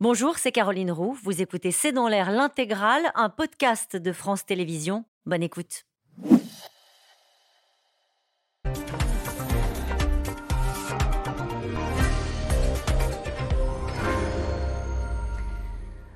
Bonjour, c'est Caroline Roux. Vous écoutez C'est dans l'air l'intégrale, un podcast de France Télévisions. Bonne écoute.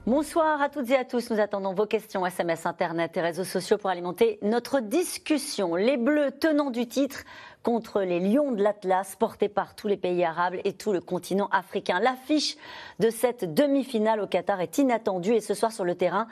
Bonsoir à toutes et à tous. Nous attendons vos questions SMS, Internet et réseaux sociaux pour alimenter notre discussion. Les Bleus tenant du titre contre les Lions de l'Atlas portés par tous les pays arabes et tout le continent africain. L'affiche de cette demi-finale au Qatar est inattendue et ce soir sur le terrain,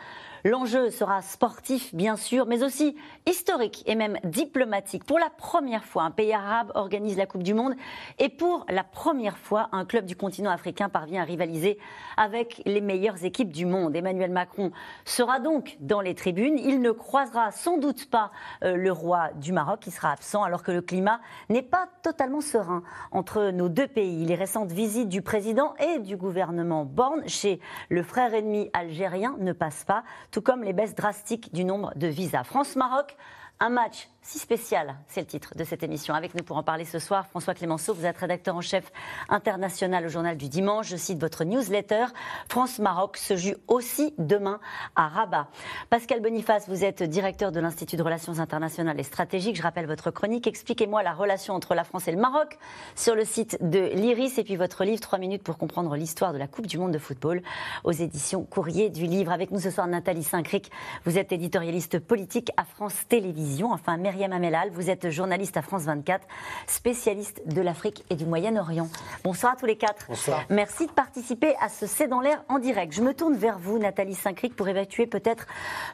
L'enjeu sera sportif, bien sûr, mais aussi historique et même diplomatique. Pour la première fois, un pays arabe organise la Coupe du Monde et pour la première fois, un club du continent africain parvient à rivaliser avec les meilleures équipes du monde. Emmanuel Macron sera donc dans les tribunes. Il ne croisera sans doute pas euh, le roi du Maroc qui sera absent alors que le climat n'est pas totalement serein entre nos deux pays. Les récentes visites du président et du gouvernement Borne chez le frère ennemi algérien ne passent pas tout comme les baisses drastiques du nombre de visas. France-Maroc, un match si spécial, c'est le titre de cette émission. Avec nous pour en parler ce soir, François Clémenceau, vous êtes rédacteur en chef international au journal du dimanche. Je cite votre newsletter. France-Maroc se joue aussi demain à Rabat. Pascal Boniface, vous êtes directeur de l'Institut de Relations internationales et stratégiques. Je rappelle votre chronique. Expliquez-moi la relation entre la France et le Maroc sur le site de l'IRIS et puis votre livre 3 minutes pour comprendre l'histoire de la Coupe du monde de football aux éditions Courrier du Livre. Avec nous ce soir, Nathalie Saint-Cric. Vous êtes éditorialiste politique à France Télévisions. Enfin, Myriam Amelal, vous êtes journaliste à France 24, spécialiste de l'Afrique et du Moyen-Orient. Bonsoir à tous les quatre. Bonsoir. Merci de participer à ce C'est dans l'air en direct. Je me tourne vers vous, Nathalie Saint-Cric, pour évacuer peut-être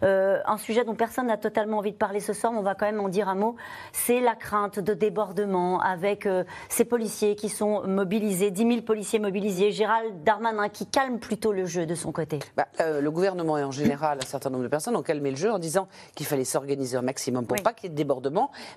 euh, un sujet dont personne n'a totalement envie de parler ce soir, mais on va quand même en dire un mot. C'est la crainte de débordement avec euh, ces policiers qui sont mobilisés, 10 000 policiers mobilisés, Gérald Darmanin qui calme plutôt le jeu de son côté. Bah, euh, le gouvernement et en général un certain nombre de personnes ont calmé le jeu en disant qu'il fallait s'organiser au maximum pour Oui. pas qu'il y ait de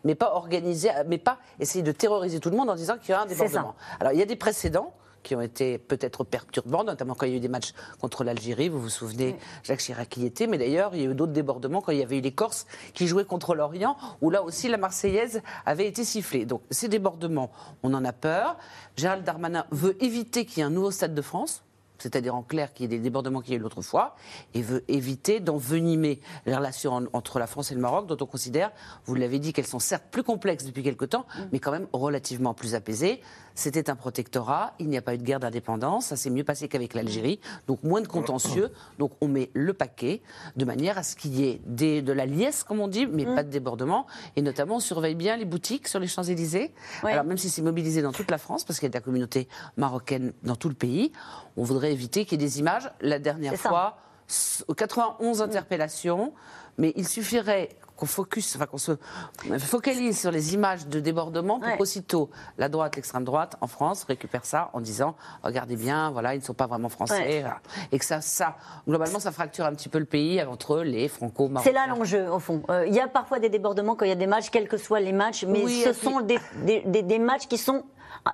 mais pas organiser, mais pas essayer de terroriser tout le monde en disant qu'il y aura un débordement. Alors il y a des précédents qui ont été peut-être perturbants, notamment quand il y a eu des matchs contre l'Algérie. Vous vous souvenez, Jacques Chirac y était, mais d'ailleurs, il y a eu d'autres débordements quand il y avait eu les Corses qui jouaient contre l'Orient, où là aussi la Marseillaise avait été sifflée. Donc ces débordements, on en a peur. Gérald Darmanin veut éviter qu'il y ait un nouveau Stade de France c'est-à-dire en clair qu'il y ait des débordements qu'il y a eu l'autre fois, et veut éviter d'envenimer les relations en- entre la France et le Maroc, dont on considère, vous l'avez dit, qu'elles sont certes plus complexes depuis quelque temps, mais quand même relativement plus apaisées. C'était un protectorat, il n'y a pas eu de guerre d'indépendance, ça s'est mieux passé qu'avec l'Algérie, donc moins de contentieux, donc on met le paquet de manière à ce qu'il y ait des- de la liesse, comme on dit, mais pas de débordement, et notamment on surveille bien les boutiques sur les Champs-Élysées. Ouais. Alors même si c'est mobilisé dans toute la France, parce qu'il y a de la communauté marocaine dans tout le pays, on voudrait éviter qu'il y ait des images. La dernière fois, s- 91 interpellations, mais il suffirait qu'on focus, enfin qu'on se focalise sur les images de débordement pour Ouais. qu'aussitôt la droite, l'extrême droite en France récupère ça en disant regardez bien, voilà, ils ne sont pas vraiment français, Ouais. et que ça, ça, globalement, ça fracture un petit peu le pays entre les franco-marocains. C'est là l'enjeu, au fond. Euh, Il y a parfois des débordements quand il y a des matchs, quels que soient les matchs, mais Oui, ce sont des, des- des- des matchs qui sont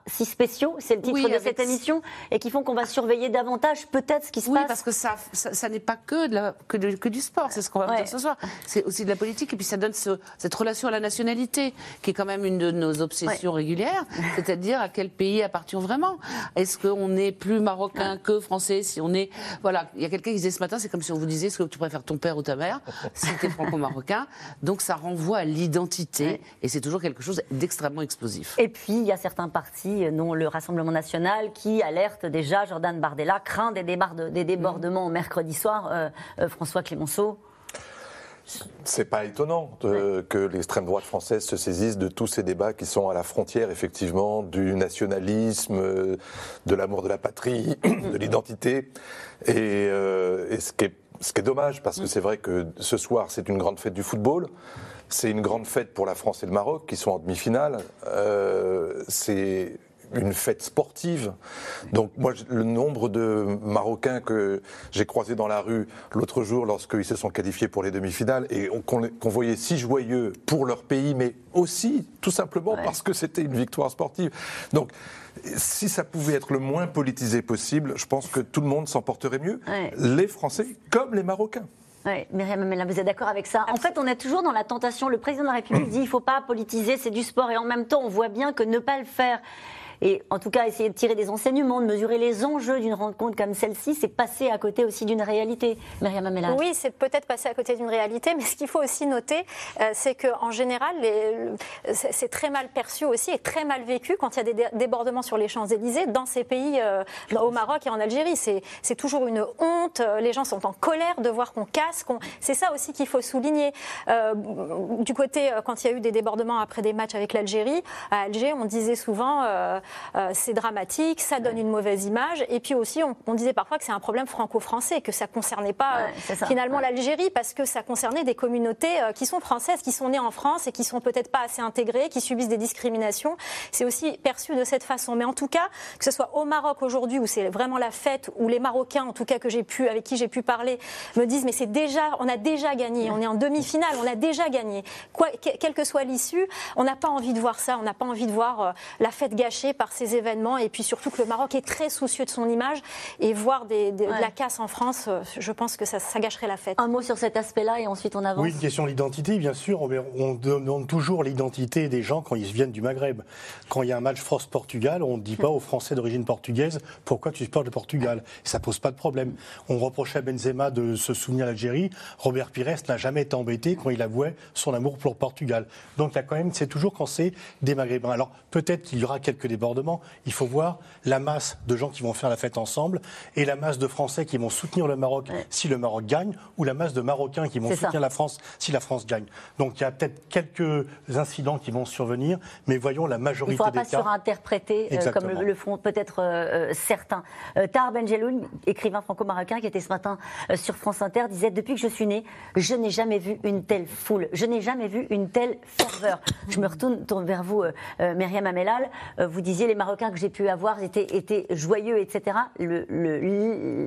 si spéciaux, c'est le titre Oui, de cette émission, et qui font qu'on va surveiller davantage peut-être ce qui se Oui, passe. parce que ça, ça, ça n'est pas que, de la- que, de- que du sport, c'est ce qu'on va Ouais. dire ce soir. C'est aussi de la politique, et puis ça donne ce- cette relation à la nationalité, qui est quand même une de nos obsessions régulières, c'est-à-dire à quel pays appartient vraiment? Est-ce qu'on est plus marocain que français Si on est, voilà, il y a quelqu'un qui disait ce matin, c'est comme si on vous disait, est-ce que tu préfères ton père ou ta mère Si t'es franco-marocain, donc ça renvoie à l'identité, et c'est toujours quelque chose d'extrêmement explosif. Et puis, il y a certains partis, euh, dont le Rassemblement national, qui alertent déjà, Jordan Bardella craint des, débarde- des débordements mercredi soir. Euh, euh, François Clémenceau. C'est pas étonnant que l'extrême droite française se saisisse de tous ces débats qui sont à la frontière, effectivement, du nationalisme, de l'amour de la patrie, de l'identité. Et, euh, et ce, qui est, ce qui est dommage, parce que c'est vrai que ce soir, c'est une grande fête du football. C'est une grande fête pour la France et le Maroc, qui sont en demi-finale. Euh, c'est une fête sportive. Donc moi, le nombre de Marocains que j'ai croisés dans la rue l'autre jour lorsqu'ils se sont qualifiés pour les demi-finales et on- qu'on voyait si joyeux pour leur pays, mais aussi tout simplement parce que c'était une victoire sportive. Donc si ça pouvait être le moins politisé possible, je pense que tout le monde s'en porterait mieux. Ouais. Les Français comme les Marocains. Oui, Myriam Amela, vous êtes d'accord avec ça? En fait, on est toujours dans la tentation. Le président de la République dit il ne faut pas politiser, c'est du sport. Et en même temps, on voit bien que ne pas le faire et en tout cas essayer de tirer des enseignements, de mesurer les enjeux d'une rencontre comme celle-ci, c'est passer à côté aussi d'une réalité. Myriam Amela. Oui, c'est peut-être passer à côté d'une réalité, mais ce qu'il faut aussi noter, euh, c'est qu'en général, c'est très mal perçu aussi et très mal vécu quand il y a des débordements sur les Champs-Élysées dans ces pays, euh, au Maroc et en Algérie. C'est toujours une honte, les gens sont en colère de voir qu'on casse. c'est ça aussi qu'il faut souligner. Euh, du côté, quand il y a eu des débordements après des matchs avec l'Algérie, à Alger, on disait souvent c'est dramatique, ça donne une mauvaise image. Et puis aussi, on, disait parfois que c'est un problème franco-français, que ça ne concernait pas finalement l'Algérie, parce que ça concernait des communautés qui sont françaises, qui sont nées en France et qui sont peut-être pas assez intégrées, qui subissent des discriminations. C'est aussi perçu de cette façon. Mais en tout cas, que ce soit au Maroc aujourd'hui, où c'est vraiment la fête, où les Marocains, en tout cas que j'ai pu, avec qui j'ai pu parler, me disent mais c'est déjà, on a déjà gagné, on est en demi-finale, on a déjà gagné. Quoi, quelle que soit l'issue, on n'a pas envie de voir ça, on n'a pas envie de voir euh, la fête gâchée par ces événements, et puis surtout que le Maroc est très soucieux de son image, et voir des, de la casse en France, euh, je pense que ça, ça gâcherait la fête. Un mot sur cet aspect-là, et ensuite on avance. Oui, une question d'identité, bien sûr. On demande toujours l'identité des gens quand ils viennent du Maghreb. Quand il y a un match France-Portugal, on ne dit pas aux Français d'origine portugaise pourquoi tu supportes le Portugal? Ça pose pas de problème. On reprochait à Benzema de se souvenir l'Algérie. Robert Pires n'a jamais été embêté quand il avouait son amour pour le Portugal. Donc il y a quand même, c'est toujours quand c'est des Maghrébins. Alors peut-être qu'il y aura quelques Il faut voir la masse de gens qui vont faire la fête ensemble et la masse de Français qui vont soutenir le Maroc si le Maroc gagne ou la masse de Marocains qui vont soutenir la France si la France gagne. Donc il y a peut-être quelques incidents qui vont survenir, mais voyons la majorité des cas. Il ne faudra pas surinterpréter euh, comme le, font peut-être euh, euh, certains. Tar Benjeloun, écrivain franco-marocain qui était ce matin sur France Inter, disait Depuis que je suis né, je n'ai jamais vu une telle foule, je n'ai jamais vu une telle ferveur. Je me retourne vers vous, Myriam Amelal. vous disiez les Marocains que j'ai pu avoir étaient, joyeux, etc.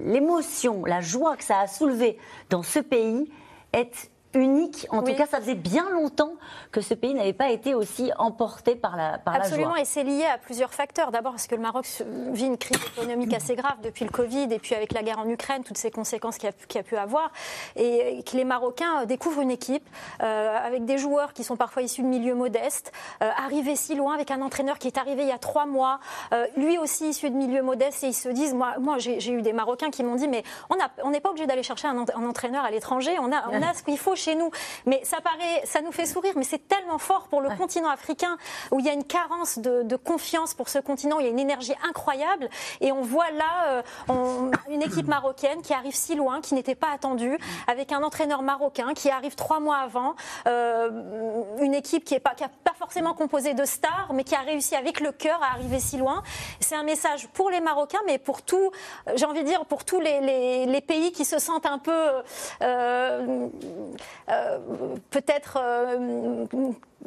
L'émotion, la joie que ça a soulevé dans ce pays est unique. En tout cas, ça faisait bien longtemps que ce pays n'avait pas été aussi emporté par la, par Absolument, et c'est lié à plusieurs facteurs. D'abord parce que le Maroc vit une crise économique assez grave depuis le Covid et puis avec la guerre en Ukraine, toutes ces conséquences qu'il a, a, pu avoir. Et que les Marocains découvrent une équipe euh, avec des joueurs qui sont parfois issus de milieux modestes, euh, arrivés si loin avec un entraîneur qui est arrivé il y a trois mois, euh, lui aussi issu de milieux modestes, et ils se disent, moi, moi j'ai eu des Marocains qui m'ont dit, mais on n'est pas obligé d'aller chercher un, entraîneur à l'étranger, on a, on a ce qu'il faut chez nous. Mais ça paraît, ça nous fait sourire, mais c'est tellement fort pour le continent africain où il y a une carence de, confiance pour ce continent, il y a une énergie incroyable. Et on voit là euh, une équipe marocaine qui arrive si loin, qui n'était pas attendue, avec un entraîneur marocain qui arrive trois mois avant, euh, une équipe qui n'est pas, pas forcément composée de stars, mais qui a réussi avec le cœur à arriver si loin. C'est un message pour les Marocains, mais pour tout, j'ai envie de dire, pour tous les, pays qui se sentent un peu euh, peut-être euh,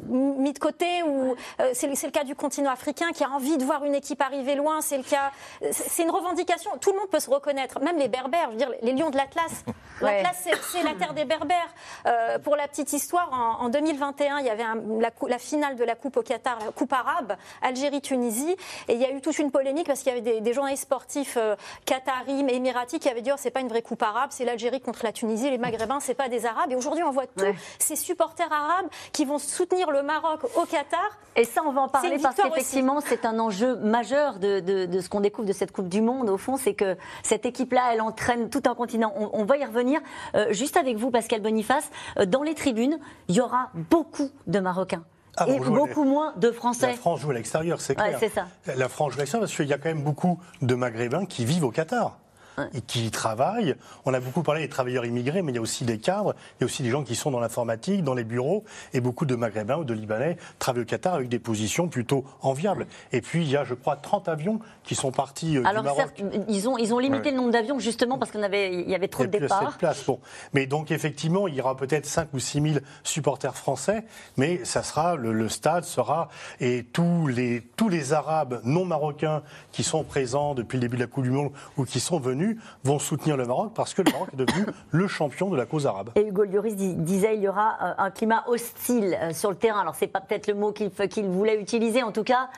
mis de côté ou euh, c'est le cas du continent africain qui a envie de voir une équipe arriver loin. C'est le cas. C'est une revendication. Tout le monde peut se reconnaître, même les Berbères. Je veux dire, les Lions de l'Atlas. L'Atlas, c'est la terre des Berbères. Euh, pour la petite histoire, en, 2021, il y avait la, finale de la Coupe au Qatar, la Coupe arabe, Algérie-Tunisie, et il y a eu toute une polémique parce qu'il y avait des, journalistes sportifs euh, qataris, mais émiratis qui avaient dit oh, c'est pas une vraie Coupe arabe, c'est l'Algérie contre la Tunisie, les Maghrébins, c'est pas des Arabes. Et aujourd'hui, on voit tous ces supporters arabes qui vont soutenir le Maroc au Qatar. Et ça, on va en parler parce qu'effectivement, c'est un enjeu majeur de, ce qu'on découvre de cette Coupe du Monde. Au fond, c'est que cette équipe-là, elle entraîne tout un continent. On, va y revenir. Euh, juste avec vous, Pascal Boniface, euh, dans les tribunes, il y aura beaucoup de Marocains. Ah, et beaucoup moins de Français. La France joue à l'extérieur, c'est clair. ça. La France joue à l'extérieur parce qu'il y a quand même beaucoup de Maghrébins qui vivent au Qatar et qui travaillent. On a beaucoup parlé des travailleurs immigrés, mais il y a aussi des cadres, il y a aussi des gens qui sont dans l'informatique, dans les bureaux, et beaucoup de Maghrébins ou de Libanais travaillent au Qatar avec des positions plutôt enviables. Et puis il y a, je crois, 30 avions qui sont partis euh, Alors, du Maroc. ils ont, ils ont limité le nombre d'avions justement parce qu'il avait, y avait trop de départs. Place. Bon. Mais donc effectivement, il y aura peut-être 5 ou 6 000 supporters français, mais ça sera, le, stade sera, et tous les, tous les Arabes non marocains qui sont présents depuis le début de la Coupe du Monde ou qui sont venus vont soutenir le Maroc parce que le Maroc est devenu le champion de la cause arabe. Et Hugo Lloris disait il y aura euh, un climat hostile euh, sur le terrain. Alors c'est pas peut-être le mot qu'il voulait utiliser. En tout cas,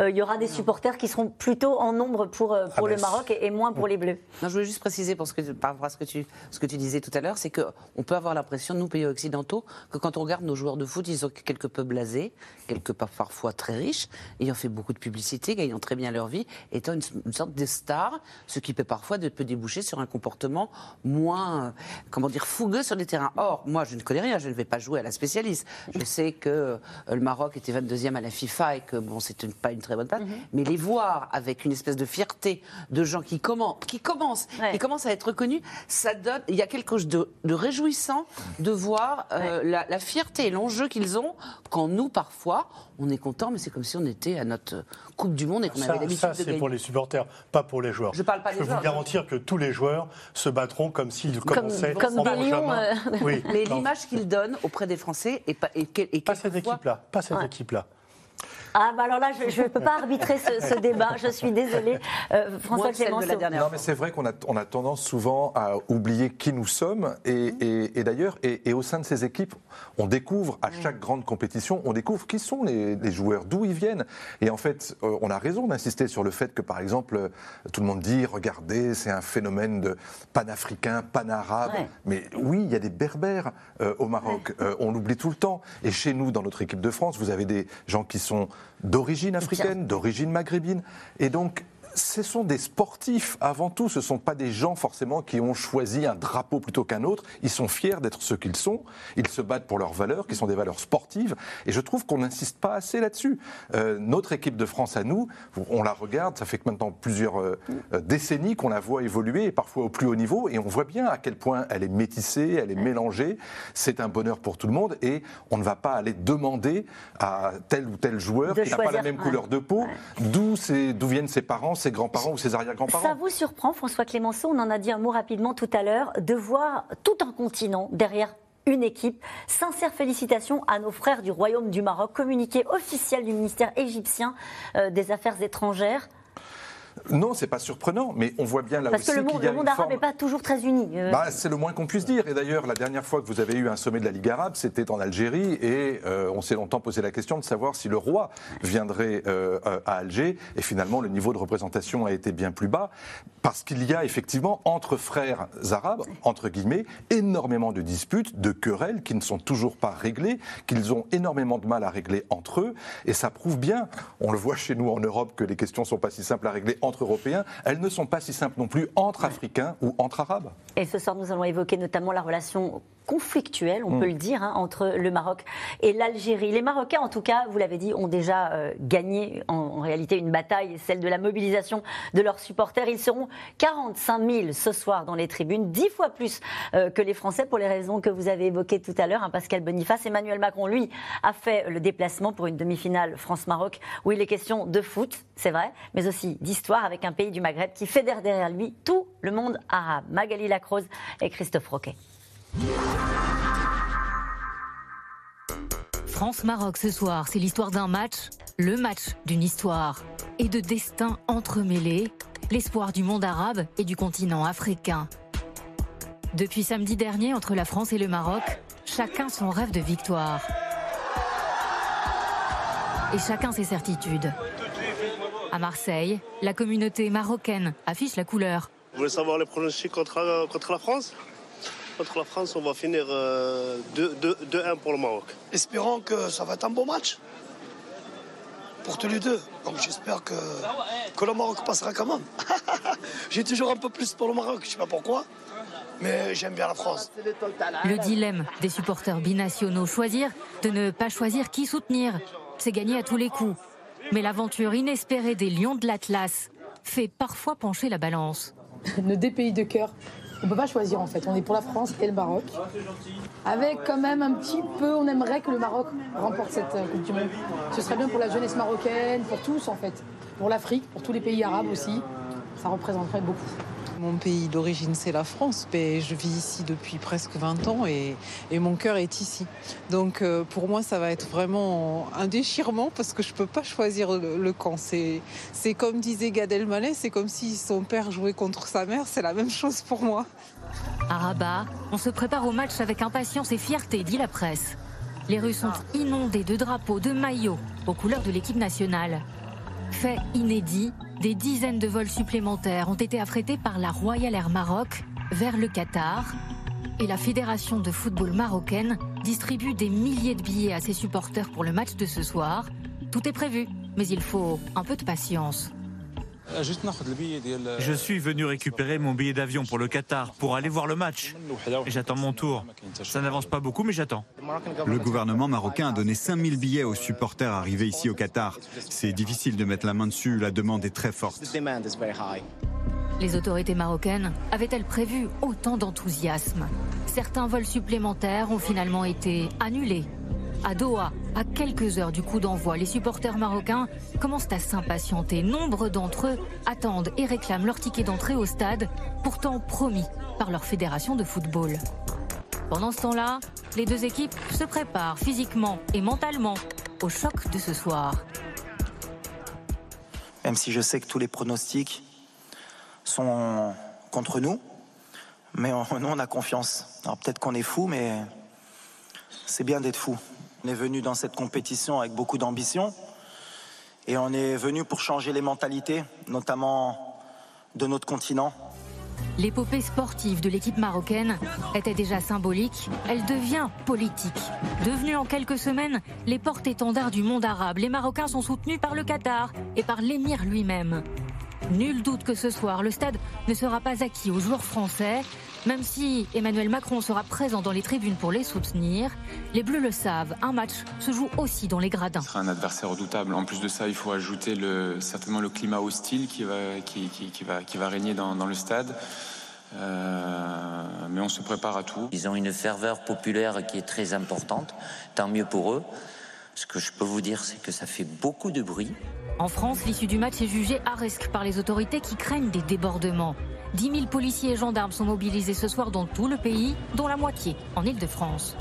il y aura des supporters qui seront plutôt en nombre pour, euh, pour Ah, le mais Maroc et, et moins pour les Bleus. Non, je voulais juste préciser pour ce que, par rapport à ce que tu, ce que tu disais tout à l'heure, c'est qu'on peut avoir l'impression, nous, pays occidentaux, que quand on regarde nos joueurs de foot, ils sont quelque peu blasés, quelque part parfois très riches, ayant fait beaucoup de publicité, gagnant très bien leur vie, étant une, une sorte de star, ce qui peut parfois de- peut déboucher sur un comportement moins, euh, comment dire, fougueux sur les terrains. Or, moi, je ne connais rien, je ne vais pas jouer à la spécialiste. Je sais que euh, le Maroc était 22e à la FIFA et que bon, c'est une- pas une très bonne place, mais les voir avec une espèce de fierté de gens qui, commen- qui commencent, Ouais. qui commencent à être reconnus, ça donne, il y a quelque chose de, de réjouissant de voir euh, la, la fierté et l'enjeu qu'ils ont quand nous, parfois, on est content, mais c'est comme si on était à notre Coupe du Monde et qu'on avait Ça, l'habitude ça, de c'est gagner. pour les supporters, pas pour les joueurs. Je parle pas des Je peux vous garantir que tous les joueurs se battront comme s'ils Comme- commençaient comme en des lions, euh. Oui, Mais l'image qu'ils donnent auprès des Français et pas, et, quel- et pas cette équipe-là, pas cette équipe-là. Ah, bah alors là, je ne peux pas arbitrer ce, ce débat, je suis désolée. Euh, François celle de la Clémenceau. dernière Non, mais c'est vrai qu'on a, on a tendance souvent à oublier qui nous sommes. Et, et- et d'ailleurs, et, et au sein de ces équipes, on découvre à chaque grande compétition, on découvre qui sont les, les joueurs, d'où ils viennent. Et en fait, euh, on a raison d'insister sur le fait que, par exemple, euh, tout le monde dit, regardez, c'est un phénomène de panafricain, panarabe. Ouais. Mais oui, il y a des berbères euh, au Maroc. Euh, on l'oublie tout le temps. Et chez nous, dans notre équipe de France, vous avez des gens qui sont d'origine africaine, d'origine maghrébine. Et donc, ce sont des sportifs avant tout. Ce ne sont pas des gens forcément qui ont choisi un drapeau plutôt qu'un autre. Ils sont fiers d'être ce qu'ils sont. Ils se battent pour leurs valeurs, qui sont des valeurs sportives. Et je trouve qu'on n'insiste pas assez là-dessus. Euh, notre équipe de France à nous, on la regarde. Ça fait que maintenant plusieurs euh, décennies qu'on la voit évoluer, et parfois au plus haut niveau. Et on voit bien à quel point elle est métissée, elle est mélangée. C'est un bonheur pour tout le monde. Et on ne va pas aller demander à tel ou tel joueur De qui n'a pas la même couleur de peau, d'où viennent ses parents, ses grands-parents ou ses Ça arrière-grands-parents. vous surprend, François Clémenceau, on en a dit un mot rapidement tout à l'heure, de voir tout un continent derrière une équipe. Sincères félicitations à nos frères du Royaume du Maroc, communiqué officiel du ministère égyptien euh, des Affaires étrangères. Non, c'est pas surprenant, mais on voit bien là Parce aussi que le qu'il monde, y a le monde une arabe forme- n'est pas toujours très uni. Euh, Bah, c'est le moins qu'on puisse dire. Et d'ailleurs, la dernière fois que vous avez eu un sommet de la Ligue arabe, c'était en Algérie. Et euh, on s'est longtemps posé la question de savoir si le roi viendrait euh, à Alger. Et finalement, le niveau de représentation a été bien plus bas. Parce qu'il y a effectivement, entre frères arabes, entre guillemets, énormément de disputes, de querelles qui ne sont toujours pas réglées, qu'ils ont énormément de mal à régler entre eux. Et ça prouve bien, on le voit chez nous en Europe, que les questions ne sont pas si simples à régler entre Européens. Elles ne sont pas si simples non plus entre Africains ou entre Arabes. Et ce soir, nous allons évoquer notamment la relation conflictuelle, Mm. on peut le dire, hein, entre le Maroc et l'Algérie. Les Marocains, en tout cas, vous l'avez dit, ont déjà euh, gagné en, en réalité une bataille, celle de la mobilisation de leurs supporters. Ils seront 45 000 ce soir dans les tribunes, 10 fois plus euh, que les Français pour les raisons que vous avez évoquées tout à l'heure. hein, Pascal Boniface, Emmanuel Macron, lui, a fait le déplacement pour une demi-finale France-Maroc où il est question de foot, c'est vrai, mais aussi d'histoire avec un pays du Maghreb qui fédère derrière lui tout le monde arabe. Magali Lacrose et Christophe Roquet. France-Maroc ce soir, c'est l'histoire d'un match, le match d'une histoire et de destins entremêlés, l'espoir du monde arabe et du continent africain. Depuis samedi dernier, entre la France et le Maroc, chacun son rêve de victoire. Et chacun ses certitudes. À Marseille, la communauté marocaine affiche la couleur. Vous voulez savoir les pronostics contre, contre la France? Contre la France, on va finir euh, 2-1 pour le Maroc. Espérons que ça va être un bon match pour tous les deux. Donc j'espère que, que le Maroc passera quand même. J'ai toujours un peu plus pour le Maroc, je sais pas pourquoi, mais j'aime bien la France. Le dilemme des supporters binationaux, choisir de ne pas choisir qui soutenir, c'est gagner à tous les coups. Mais l'aventure inespérée des Lions de l'Atlas fait parfois pencher la balance. nos deux pays de cœur. On peut pas choisir en fait. On est pour la France et le Maroc. Avec quand même un petit peu, on aimerait que le Maroc remporte cette euh, Coupe du Monde. Ce serait bien pour la jeunesse marocaine, pour tous en fait. Pour l'Afrique, pour tous les pays arabes aussi. Ça représenterait beaucoup. Mon pays d'origine, c'est la France, mais je vis ici depuis presque 20 ans et, et mon cœur est ici. Donc euh, pour moi, ça va être vraiment un déchirement parce que je ne peux pas choisir le, le camp. C'est c'est comme disait Gad Elmaleh, c'est comme si son père jouait contre sa mère, c'est la même chose pour moi. À Rabat, on se prépare au match avec impatience et fierté, dit la presse. Les rues sont inondées de drapeaux, de maillots, aux couleurs de l'équipe nationale. Fait inédit, des dizaines de vols supplémentaires ont été affrétés par la Royal Air Maroc vers le Qatar. Et la Fédération de football marocaine distribue des milliers de billets à ses supporters pour le match de ce soir. Tout est prévu, mais il faut un peu de patience. Je suis venu récupérer mon billet d'avion pour le Qatar pour aller voir le match. Et j'attends mon tour. Ça n'avance pas beaucoup, mais j'attends. Le gouvernement marocain a donné 5000 billets aux supporters arrivés ici au Qatar. C'est difficile de mettre la main dessus, la demande est très forte. Les autorités marocaines avaient-elles prévu autant d'enthousiasme? Certains vols supplémentaires ont finalement été annulés. À Doha, à quelques heures du coup d'envoi, les supporters marocains commencent à s'impatienter. Nombre d'entre eux attendent et réclament leur ticket d'entrée au stade, pourtant promis par leur fédération de football. Pendant ce temps-là, les deux équipes se préparent physiquement et mentalement au choc de ce soir. Même si je sais que tous les pronostics sont contre nous, mais nous on a confiance. Peut-être qu'on est fou, mais c'est bien d'être fou. On est venu dans cette compétition avec beaucoup d'ambition et on est venu pour changer les mentalités, notamment de notre continent. L'épopée sportive de l'équipe marocaine était déjà symbolique, elle devient politique. Devenue en quelques semaines les porte-étendards du monde arabe, les Marocains sont soutenus par le Qatar et par l'émir lui-même. Nul doute que ce soir, le stade ne sera pas acquis aux joueurs français. Même si Emmanuel Macron sera présent dans les tribunes pour les soutenir, les Bleus le savent, un match se joue aussi dans les gradins. Ce sera un adversaire redoutable. En plus de ça, il faut ajouter le, certainement le climat hostile qui va, qui, qui, va, qui va régner dans, dans le stade. Euh, mais on se prépare à tout. Ils ont une ferveur populaire qui est très importante, tant mieux pour eux. Ce que je peux vous dire, c'est que ça fait beaucoup de bruit. En France, l'issue du match est jugée à risque par les autorités qui craignent des débordements. 10 000 policiers et gendarmes sont mobilisés ce soir dans tout le pays, dont la moitié en Ile-de-France.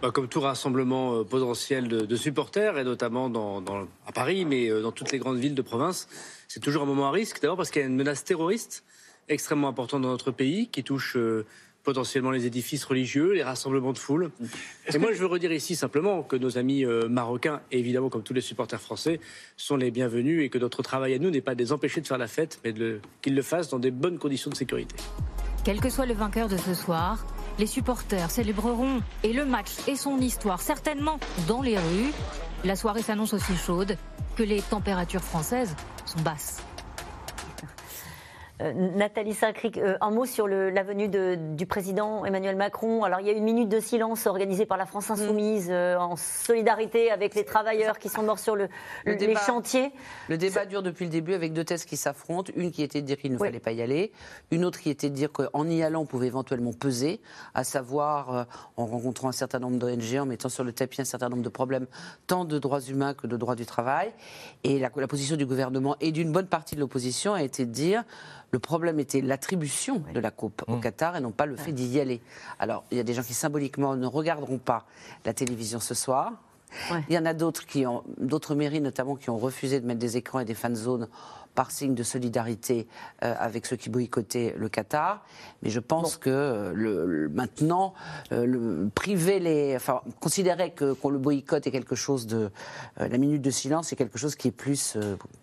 Bah, comme tout rassemblement euh, potentiel de, supporters, et notamment dans, à Paris, mais euh, dans toutes les grandes villes de province, c'est toujours un moment à risque. D'abord parce qu'il y a une menace terroriste extrêmement importante dans notre pays qui touche euh, potentiellement les édifices religieux, les rassemblements de foule. Et moi, je veux redire ici simplement que nos amis euh, marocains, et évidemment comme tous les supporters français, sont les bienvenus et que notre travail à nous n'est pas de les empêcher de faire la fête, mais qu'ils le fassent dans des bonnes conditions de sécurité. Quel que soit le vainqueur de ce soir, les supporters célébreront et le match et son histoire certainement dans les rues. La soirée s'annonce aussi chaude que les températures françaises sont basses. Euh, Nathalie Saint-Cric, euh, un mot sur la venue du président Emmanuel Macron. Alors, il y a une minute de silence organisée par la France Insoumise euh, en solidarité avec les travailleurs qui sont morts sur le, les chantiers. Le débat dure depuis le début avec deux thèses qui s'affrontent. Une qui était de dire qu'il ne fallait pas y aller. Une autre qui était de dire qu'en y allant, on pouvait éventuellement peser, à savoir en rencontrant un certain nombre d'ONG, en mettant sur le tapis un certain nombre de problèmes, tant de droits humains que de droits du travail. Et la, la position du gouvernement et d'une bonne partie de l'opposition a été de dire le problème était l'attribution de la coupe au mmh. Qatar et non pas le fait d'y aller. Alors, il y a des gens qui symboliquement ne regarderont pas la télévision ce soir. Il y en a d'autres qui ont, d'autres mairies notamment, qui ont refusé de mettre des écrans et des fan zones par signe de solidarité euh, avec ceux qui boycottaient le Qatar. Mais je pense que euh, le, maintenant, euh, le, priver les, enfin, considérer que qu'on le boycotte est quelque chose de, la minute de silence est quelque chose qui est plus,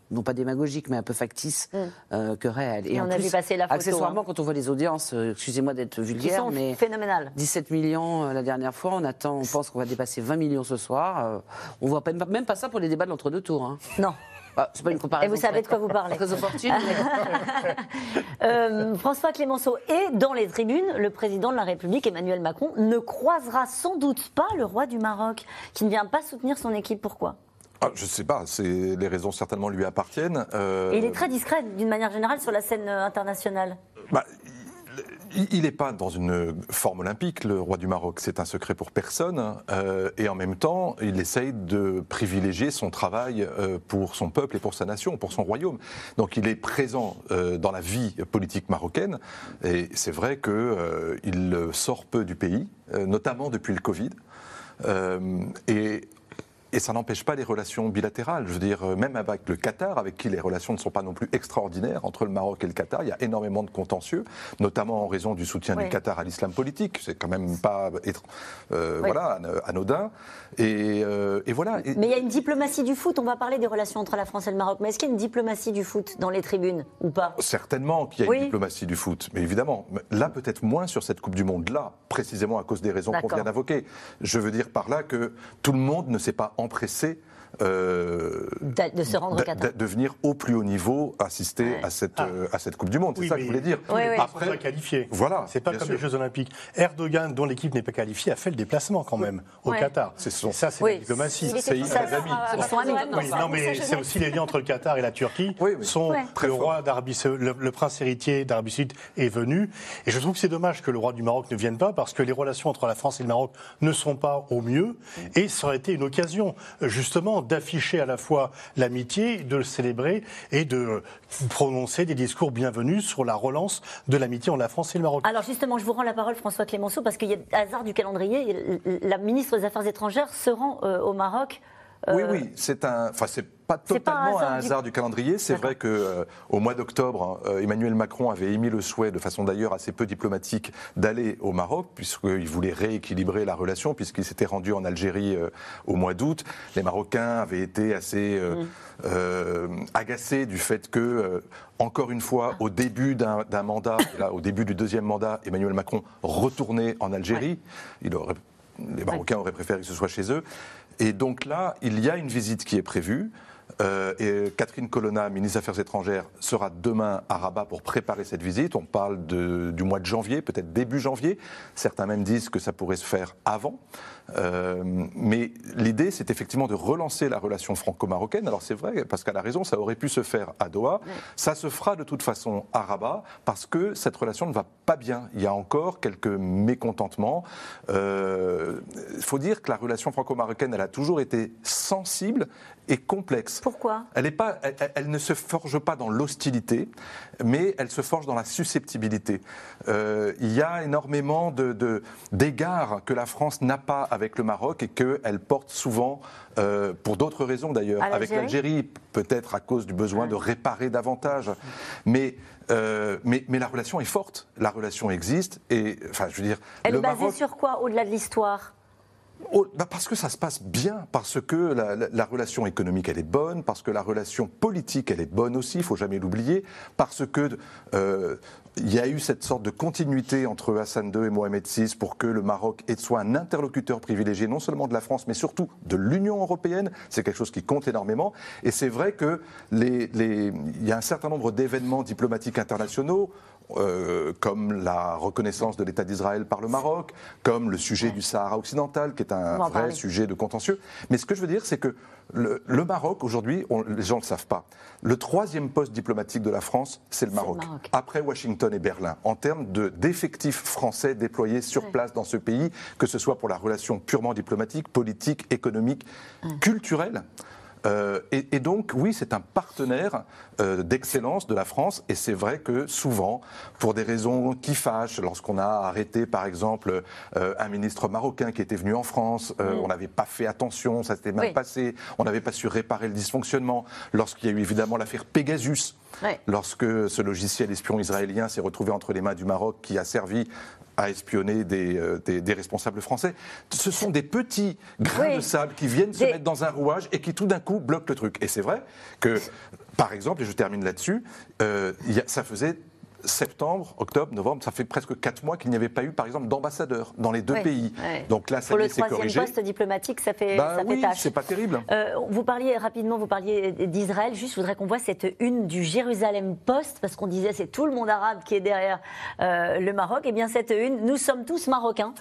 non pas démagogique, mais un peu factice mm. que réel. Et, on a vu passer la photo. Accessoirement, hein. quand on voit les audiences, excusez-moi d'être vulgaire, mais phénoménal. 17 millions la dernière fois, on attend, on pense qu'on va dépasser 20 millions ce soir. on voit même pas ça pour les débats de l'entre-deux tours. Hein. Non. Ah, c'est pas une comparaison. Et vous savez de quoi vous parlez. Très opportune. euh, François Clémenceau est dans les tribunes. Le président de la République, Emmanuel Macron, ne croisera sans doute pas le roi du Maroc, qui ne vient pas soutenir son équipe. Pourquoi? Ah, je ne sais pas, les raisons certainement lui appartiennent. Euh, Et il est très discret d'une manière générale sur la scène euh, internationale. Bah, il n'est pas dans une forme olympique, le roi du Maroc. C'est un secret pour personne. Euh, et en même temps, il essaye de privilégier son travail euh, pour son peuple et pour sa nation, pour son royaume. Donc il est présent euh, dans la vie politique marocaine. Et c'est vrai qu'il sort peu du pays, notamment depuis le Covid. et et ça n'empêche pas les relations bilatérales. Je veux dire, euh, même avec le Qatar, avec qui les relations ne sont pas non plus extraordinaires entre le Maroc et le Qatar, il y a énormément de contentieux, notamment en raison du soutien du Qatar à l'islam politique. C'est quand même pas étr- euh, voilà, anodin. Et, euh, et voilà. Mais il y a une diplomatie du foot. On va parler des relations entre la France et le Maroc. Mais est-ce qu'il y a une diplomatie du foot dans les tribunes ou pas? Certainement qu'il y a Oui. une diplomatie du foot, mais évidemment, là peut-être moins sur cette Coupe du Monde, là, précisément à cause des raisons qu'on vient d'invoquer. Je veux dire par là que tout le monde ne s'est pas empressé euh, de se rendre au de venir au plus haut niveau assister à, cette, euh, à cette Coupe du Monde. C'est Oui, ça que je voulais dire. les pays Après, pas qualifiés. Voilà, C'est pas comme sûr. les Jeux Olympiques. Erdogan, dont l'équipe n'est pas qualifiée, a fait le déplacement quand même au Ouais. Qatar. C'est son- ça, c'est Oui. la diplomatie. C'est amis. Ils sont amis. Oui, non, mais c'est aussi les liens entre le Qatar et la Turquie. Sont le roi d'Arabie, le, le prince héritier d'Arabie Saoudite est venu. Et je trouve que c'est dommage que le roi du Maroc ne vienne pas parce que les relations entre la France et le Maroc ne sont pas au mieux. Et ça aurait été une occasion, justement, d'afficher à la fois l'amitié, de le célébrer et de prononcer des discours bienvenus sur la relance de l'amitié entre la France et le Maroc. Alors justement, je vous rends la parole, François Clémenceau, parce qu'il y a hasard du calendrier. La ministre des Affaires étrangères se rend euh, au Maroc. Oui, euh, oui, c'est un, enfin c'est pas C'est pas un totalement hasard un du- hasard du, calendrier. C'est vrai que euh, au mois d'octobre, euh, Emmanuel Macron avait émis le souhait, de façon d'ailleurs assez peu diplomatique, d'aller au Maroc puisqu'il voulait rééquilibrer la relation, puisqu'il s'était rendu en Algérie euh, au mois d'août. Les Marocains avaient été assez euh, Mm. euh, agacés du fait que, euh, encore une fois, au début d'un mandat, là, au début du deuxième mandat, Emmanuel Macron retournait en Algérie. Il aurait les Marocains auraient préféré que ce soit chez eux. Et donc là, il y a une visite qui est prévue. Euh, et Catherine Colonna, ministre des Affaires étrangères, sera demain à Rabat pour préparer cette visite. On parle de- du mois de janvier, peut-être début janvier. Certains même disent que ça pourrait se faire avant. Euh, mais l'idée, c'est effectivement de relancer la relation franco-marocaine. Alors c'est vrai, parce qu'elle a raison, ça aurait pu se faire à Doha. Ça se fera de toute façon à Rabat, parce que cette relation ne va pas bien. Il y a encore quelques mécontentements. Euh, Il faut dire que la relation franco-marocaine, elle a toujours été sensible et complexe. Pourquoi? Elle, est pas, elle, elle- elle ne se forge pas dans l'hostilité, mais elle se forge dans la susceptibilité. Euh, il y a énormément de- de- d'égards que la France n'a pas avec le Maroc et qu'elle porte souvent, euh, pour d'autres raisons d'ailleurs, avec l'Algérie? l'Algérie, peut-être à cause du besoin de réparer davantage. Mais, euh, mais, mais la relation est forte, la relation existe, et enfin, je veux dire, Elle le est basée Maroc. sur quoi au-delà de l'histoire? Oh, bah parce que ça se passe bien, parce que la, la- la relation économique elle est bonne, parce que la relation politique elle est bonne aussi, il faut jamais l'oublier, parce que euh, y a eu cette sorte de continuité entre Hassan II et Mohamed VI pour que le Maroc soit un interlocuteur privilégié non seulement de la France mais surtout de l'Union européenne. C'est quelque chose qui compte énormément. Et c'est vrai que y a un certain nombre d'événements diplomatiques internationaux euh, comme la reconnaissance de l'État d'Israël par le Maroc, comme le sujet du Sahara occidental, qui est un vrai parler. sujet de contentieux. Mais ce que je veux dire, c'est que le, le Maroc, aujourd'hui, les gens ne le savent pas, le troisième poste diplomatique de la France, c'est le Maroc. Maroc. Après Washington et Berlin, en termes de- d'effectifs français déployés sur place dans ce pays, que ce soit pour la relation purement diplomatique, politique, économique, culturelle. Euh, et, et donc, oui, c'est un partenaire euh, d'excellence de la France. Et c'est vrai que souvent, pour des raisons qui fâchent, lorsqu'on a arrêté, par exemple, euh, un ministre marocain qui était venu en France, euh, on n'avait pas fait attention, ça s'était mal Oui. passé, on n'avait pas su réparer le dysfonctionnement. Lorsqu'il y a eu évidemment l'affaire Pegasus, Ouais. lorsque ce logiciel espion israélien s'est retrouvé entre les mains du Maroc, qui a servi à espionner des, euh, des- des responsables français. Ce sont des petits grains Oui. de sable qui viennent se mettre dans un rouage et qui tout d'un coup bloquent le truc. Et c'est vrai que, par exemple, et je termine là-dessus, euh, ça faisait septembre, octobre, novembre, ça fait presque quatre mois qu'il n'y avait pas eu, par exemple, d'ambassadeur dans les deux pays. Donc là, ça Pour le troisième corrigé. poste diplomatique, ça fait, Bah ça fait oui, tâche. c'est pas terrible. Euh, vous parliez rapidement, vous parliez d'Israël. Juste, je voudrais qu'on voit cette une du Jérusalem Post, parce qu'on disait c'est tout le monde arabe qui est derrière euh, le Maroc. Eh bien, cette une, nous sommes tous marocains.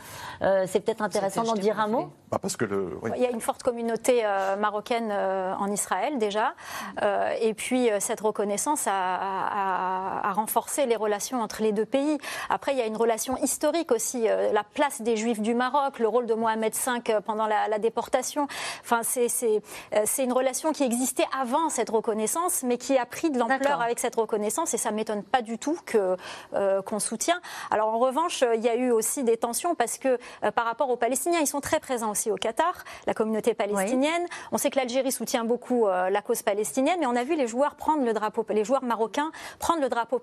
Euh, c'est peut-être intéressant d'en dire un mot. Bah, parce que le, oui. Il y a une forte communauté euh, marocaine euh, en Israël déjà, Euh, et puis euh, cette reconnaissance a, a- a renforcé les les relations entre les deux pays. Après, il y a une relation historique aussi, euh, la place des Juifs du Maroc, le rôle de Mohamed V euh, pendant la, la déportation. Enfin, c'est euh, c'est une relation qui existait avant cette reconnaissance, mais qui a pris de l'ampleur avec cette reconnaissance, et ça m'étonne pas du tout que euh, qu'on soutient. Alors en revanche, il y a eu aussi des tensions parce que par rapport aux Palestiniens, ils sont très présents aussi au Qatar, la communauté palestinienne. On sait que l'Algérie soutient beaucoup la cause palestinienne, mais on a vu les joueurs prendre le drapeau, les joueurs marocains prendre le drapeau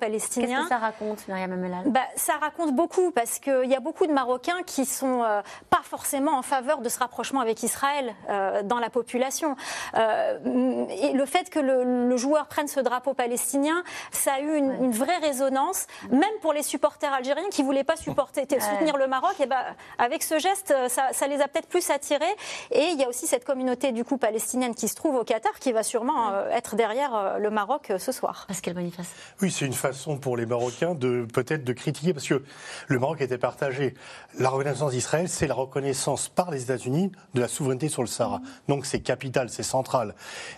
Qu'est-ce que ça raconte, Myriam Amelal Bah, ça raconte beaucoup parce qu'il y a beaucoup de Marocains qui sont euh, pas forcément en faveur de ce rapprochement avec Israël euh, dans la population. Euh, et le fait que le, le joueur prenne ce drapeau palestinien, ça a eu une, une vraie résonance, même pour les supporters algériens qui voulaient pas supporter, soutenir le Maroc. Et ben, avec ce geste, ça, ça les a peut-être plus attirés. Et il y a aussi cette communauté du coup palestinienne qui se trouve au Qatar, qui va sûrement euh, être derrière euh, le Maroc euh, ce soir. Pascal Boniface. Oui, c'est une façon pour les Marocains de peut-être de critiquer, parce que le Maroc était partagé. La reconnaissance d'Israël, c'est la reconnaissance par les États-Unis de la souveraineté sur le Sahara. Donc c'est capital, c'est central.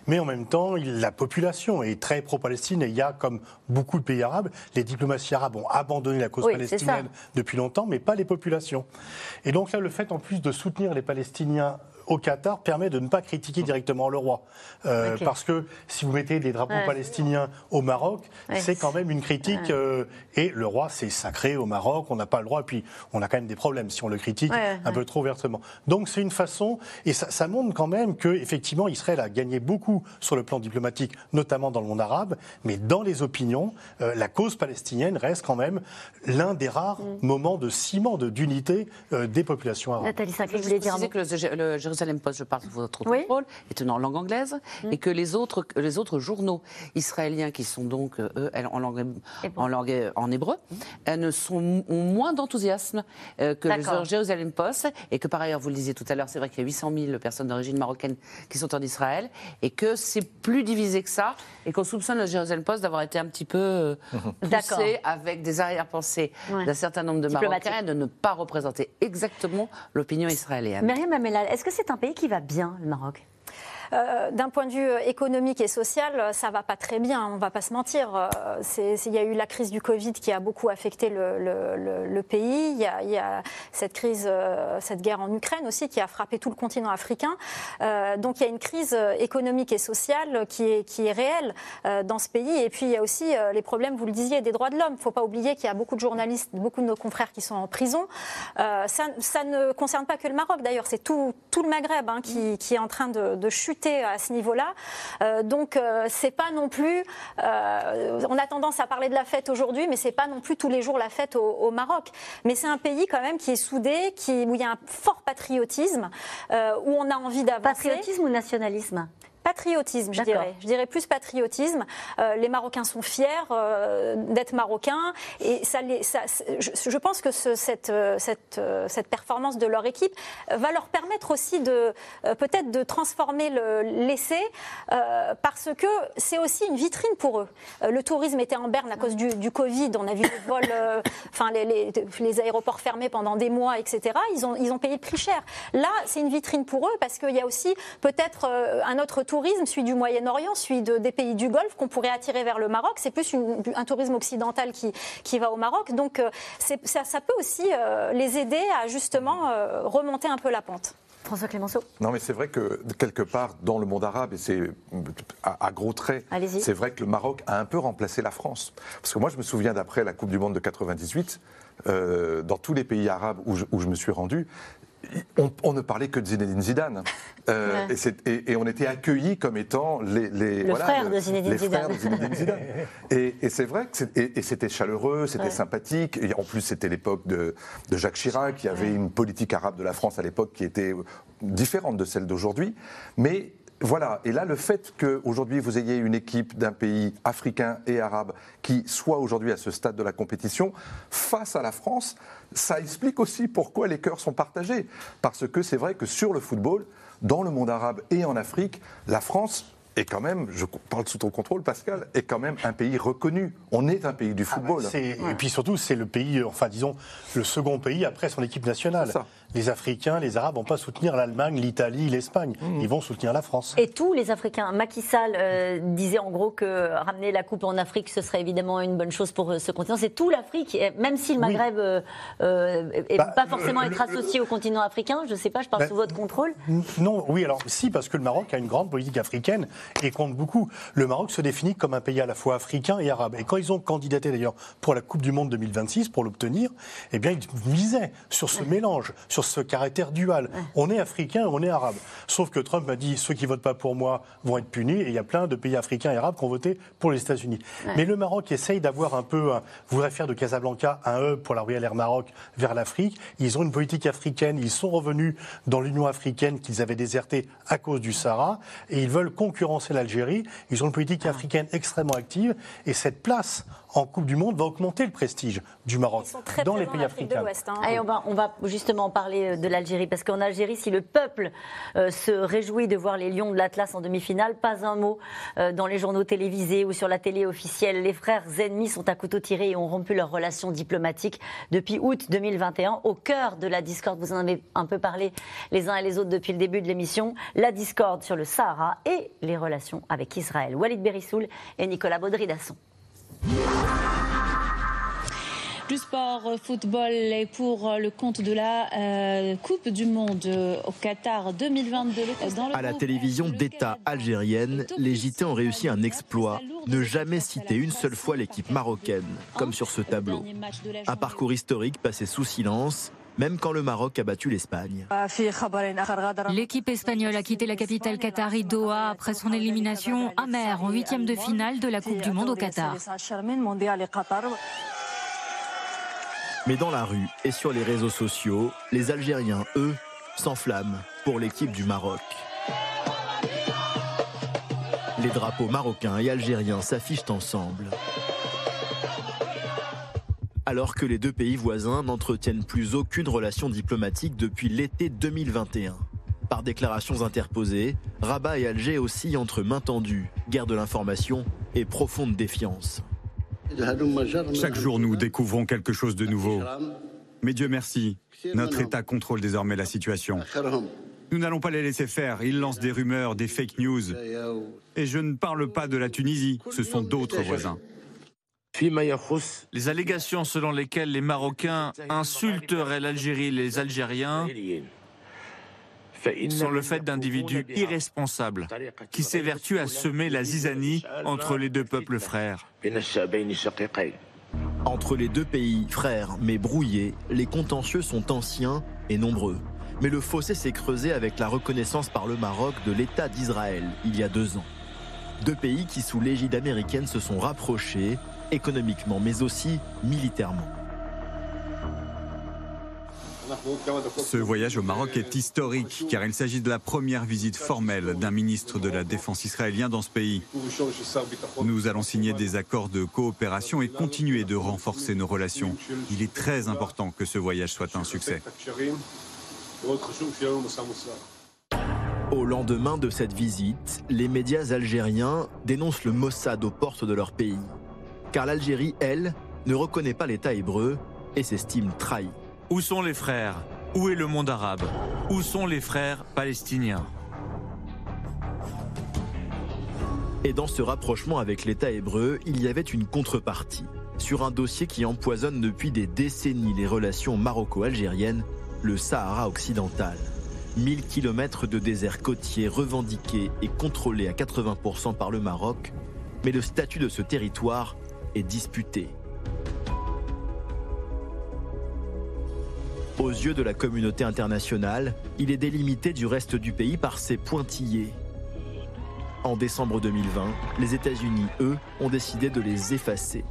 Mais en même temps, la population est très pro-Palestine et il y a, comme beaucoup de pays arabes, les diplomaties arabes ont abandonné la cause Oui, palestinienne depuis longtemps, mais pas les populations. Et donc là, le fait en plus de soutenir les Palestiniens au Qatar permet de ne pas critiquer directement le roi. Euh. Parce que si vous mettez des drapeaux Ouais. palestiniens au Maroc, Ouais. c'est quand même une critique. euh, et le roi, c'est sacré au Maroc, on n'a pas le droit. Et puis, on a quand même des problèmes si on le critique Ouais, un ouais. peu trop ouvertement. Donc, c'est une façon, et ça, ça montre quand même que effectivement, Israël a gagné beaucoup sur le plan diplomatique, notamment dans le monde arabe, mais dans les opinions, euh, la cause palestinienne reste quand même l'un des rares Mm. moments de ciment, de- d'unité euh, des populations arabes. Nathalie Sinclair, vous voulez dire que le, le Jérusalem Post, je parle sous votre Oui. contrôle, est en langue anglaise et que les autres, les autres journaux israéliens qui sont donc euh, eux, en langue, en, langue, en hébreu euh, ne sont, ont moins d'enthousiasme euh, que le Jérusalem Post et que par ailleurs, vous le disiez tout à l'heure, c'est vrai qu'il y a 800 000 personnes d'origine marocaine qui sont en Israël et que c'est plus divisé que ça et qu'on soupçonne le Jérusalem Post d'avoir été un petit peu euh, poussé avec des arrière-pensées Ouais. d'un certain nombre de. Marocains et de ne pas représenter exactement l'opinion israélienne. Myriam Amelal, est-ce que c'est un pays qui va bien, le Maroc Euh, D'un point de vue euh, économique et social, euh, ça va pas très bien. On va pas se mentir. Il y a eu la crise du Covid qui a beaucoup affecté le, pays. Il y, a, cette crise, cette guerre en Ukraine aussi qui a frappé tout le continent africain. Donc il y a une crise économique et sociale qui est, réelle dans ce pays. Et puis il y a aussi les problèmes, vous le disiez, des droits de l'homme. Il ne faut pas oublier qu'il y a beaucoup de journalistes, beaucoup de nos confrères qui sont en prison. Ça, ne concerne pas que le Maroc d'ailleurs, c'est tout, le Maghreb hein, qui, est en train de chuter à ce niveau-là. Euh, donc euh, c'est pas non plus. euh, on a tendance à parler de la fête aujourd'hui, mais c'est pas non plus tous les jours la fête au, Maroc. Mais c'est un pays quand même qui est soudé, qui, où il y a un fort patriotisme, où on a envie d'avancer. Patriotisme ou nationalisme? Patriotisme, je dirais. Je dirais plus patriotisme. Euh, les Marocains sont fiers euh, d'être Marocains et ça, les, ça je, je pense que ce- cette, euh, cette, cette performance de leur équipe va leur permettre aussi de peut-être de transformer le- l'essai euh, parce que c'est aussi une vitrine pour eux. Le tourisme était en berne à cause du, du Covid. On a vu les vols, enfin les, les- les aéroports fermés pendant des mois, etc. Ils ont, ils ont payé le prix cher. Là, c'est une vitrine pour eux parce qu'il y a aussi peut-être un autre tourisme, celui du Moyen-Orient, celui de- des pays du Golfe qu'on pourrait attirer vers le Maroc. C'est plus une- un tourisme occidental qui, qui va au Maroc. Donc euh, ça, ça peut aussi euh, les aider à justement euh, remonter un peu la pente. François Clémenceau Non, mais c'est vrai que quelque part dans le monde arabe, et c'est à, à gros traits, c'est vrai que le Maroc a un peu remplacé la France. Parce que moi, je me souviens d'après la Coupe du Monde de 98, euh, dans tous les pays arabes où je, où je me suis rendu, on, on ne parlait que de Zinedine Zidane. Euh, Ouais. et, c'est- et- et on était accueillis comme étant les, les, Le frère de Zinedine les frères de. Zinedine Zidane. Et, et c'est vrai que c'était chaleureux, c'était Ouais. sympathique. Et en plus, c'était l'époque de, de Jacques Chirac, qui avait une politique arabe de la France à l'époque qui était différente de celle d'aujourd'hui. Mais voilà, et là, le fait qu'aujourd'hui vous ayez une équipe d'un pays africain et arabe qui soit aujourd'hui à ce stade de la compétition face à la France, ça explique aussi pourquoi les cœurs sont partagés. Parce que c'est vrai que sur le football, dans le monde arabe et en Afrique, la France est quand même, je parle sous ton contrôle, Pascal, est quand même un pays reconnu. On est un pays du Ah bah, football. Et puis surtout, c'est le pays, euh, enfin disons, le second pays après son équipe nationale. Les Africains, les Arabes vont pas soutenir l'Allemagne, l'Italie, l'Espagne. Mmh. Ils vont soutenir la France. Et tous les Africains. Macky Sall euh, disait en gros que ramener la coupe en Afrique, ce serait évidemment une bonne chose pour euh, ce continent. C'est tout l'Afrique, même si le Maghreb euh, euh, est Bah, pas forcément le- être le- associé au continent africain. Je sais pas, je parle Bah, sous votre contrôle. Non, oui, alors si, parce que le Maroc a une grande politique africaine et compte beaucoup. Le Maroc se définit comme un pays à la fois africain et arabe. Et quand ils ont candidaté d'ailleurs pour la Coupe du Monde 2026, pour l'obtenir, eh bien, ils misaient sur ce mélange, sur ce caractère dual. On est africain, on est arabe. Sauf que Trump a dit ceux qui votent pas pour moi vont être punis, et il y a plein de pays africains et arabes qui ont voté pour les États-Unis. Ouais. Mais le Maroc essaye d'avoir un peu, un- voudrait faire de Casablanca un hub pour la Royal Air Maroc vers l'Afrique. Ils ont une politique africaine, ils sont revenus dans l'Union africaine qu'ils avaient désertée à cause du Sahara, et ils veulent concurrencer l'Algérie. Ils ont une politique africaine extrêmement active, et cette place en Coupe du Monde va augmenter le prestige du Maroc dans les pays africains. hein. Allez, on, va, on va justement parler euh, de l'Algérie, parce qu'en Algérie, si le peuple euh, se réjouit de voir les Lions de l'Atlas en demi-finale, pas un mot euh, dans les journaux télévisés ou sur la télé officielle. Les frères ennemis sont à couteau tiré et ont rompu leurs relations diplomatiques depuis août 2021, au cœur de la discorde. Vous en avez un peu parlé les uns et les autres depuis le début de l'émission. La discorde sur le Sahara et les relations avec Israël. Walid Berissoul et Nicolas Baudry-Dasson. Du sport, euh, football et pour euh, le compte de la euh, Coupe du Monde au Qatar 2022. Dans le À la télévision d'État algérienne, les JT ont réussi un exploit, ne jamais citer une seule fois l'équipe marocaine, comme sur ce tableau. Un parcours historique passé sous silence, même quand le Maroc a battu l'Espagne. L'équipe espagnole a quitté la capitale qatari Doha après son élimination amère en huitième de finale de la Coupe du Monde au Qatar. Mais dans la rue et sur les réseaux sociaux, les Algériens, eux, s'enflamment pour l'équipe du Maroc. Les drapeaux marocains et algériens s'affichent ensemble. Alors que les deux pays voisins n'entretiennent plus aucune relation diplomatique depuis l'été 2021. Par déclarations interposées, Rabat et Alger oscillent entre main tendue, guerre de l'information et profonde défiance. Chaque jour, nous découvrons quelque chose de nouveau. Mais Dieu merci, notre État contrôle désormais la situation. Nous n'allons pas les laisser faire. Ils lancent des rumeurs, des fake news. Et je ne parle pas de la Tunisie, ce sont d'autres voisins. Les allégations selon lesquelles les Marocains insulteraient l'Algérie et les Algériens sont le fait d'individus irresponsables qui s'évertuent à semer la zizanie entre les deux peuples frères. Entre les deux pays, frères mais brouillés, les contentieux sont anciens et nombreux. Mais le fossé s'est creusé avec la reconnaissance par le Maroc de l'État d'Israël il y a deux ans. Deux pays qui, sous l'égide américaine, se sont rapprochés, économiquement mais aussi militairement. Ce voyage au Maroc est historique car il s'agit de la première visite formelle d'un ministre de la Défense israélien dans ce pays. Nous allons signer des accords de coopération et continuer de renforcer nos relations. Il est très important que ce voyage soit un succès. Au lendemain de cette visite, les médias algériens dénoncent le Mossad aux portes de leur pays. Car l'Algérie, elle, ne reconnaît pas l'État hébreu et s'estime trahie. Où sont les frères? Où est le monde arabe? Où sont les frères palestiniens? Et dans ce rapprochement avec l'État hébreu, il y avait une contrepartie. Sur un dossier qui empoisonne depuis des décennies les relations maroco-algériennes, le Sahara occidental. 1000 km de désert côtier revendiqués et contrôlés à 80% par le Maroc, mais le statut de ce territoire est disputé. Aux yeux de la communauté internationale, il est délimité du reste du pays par ses pointillés. En décembre 2020, les États-Unis, eux, ont décidé de les effacer,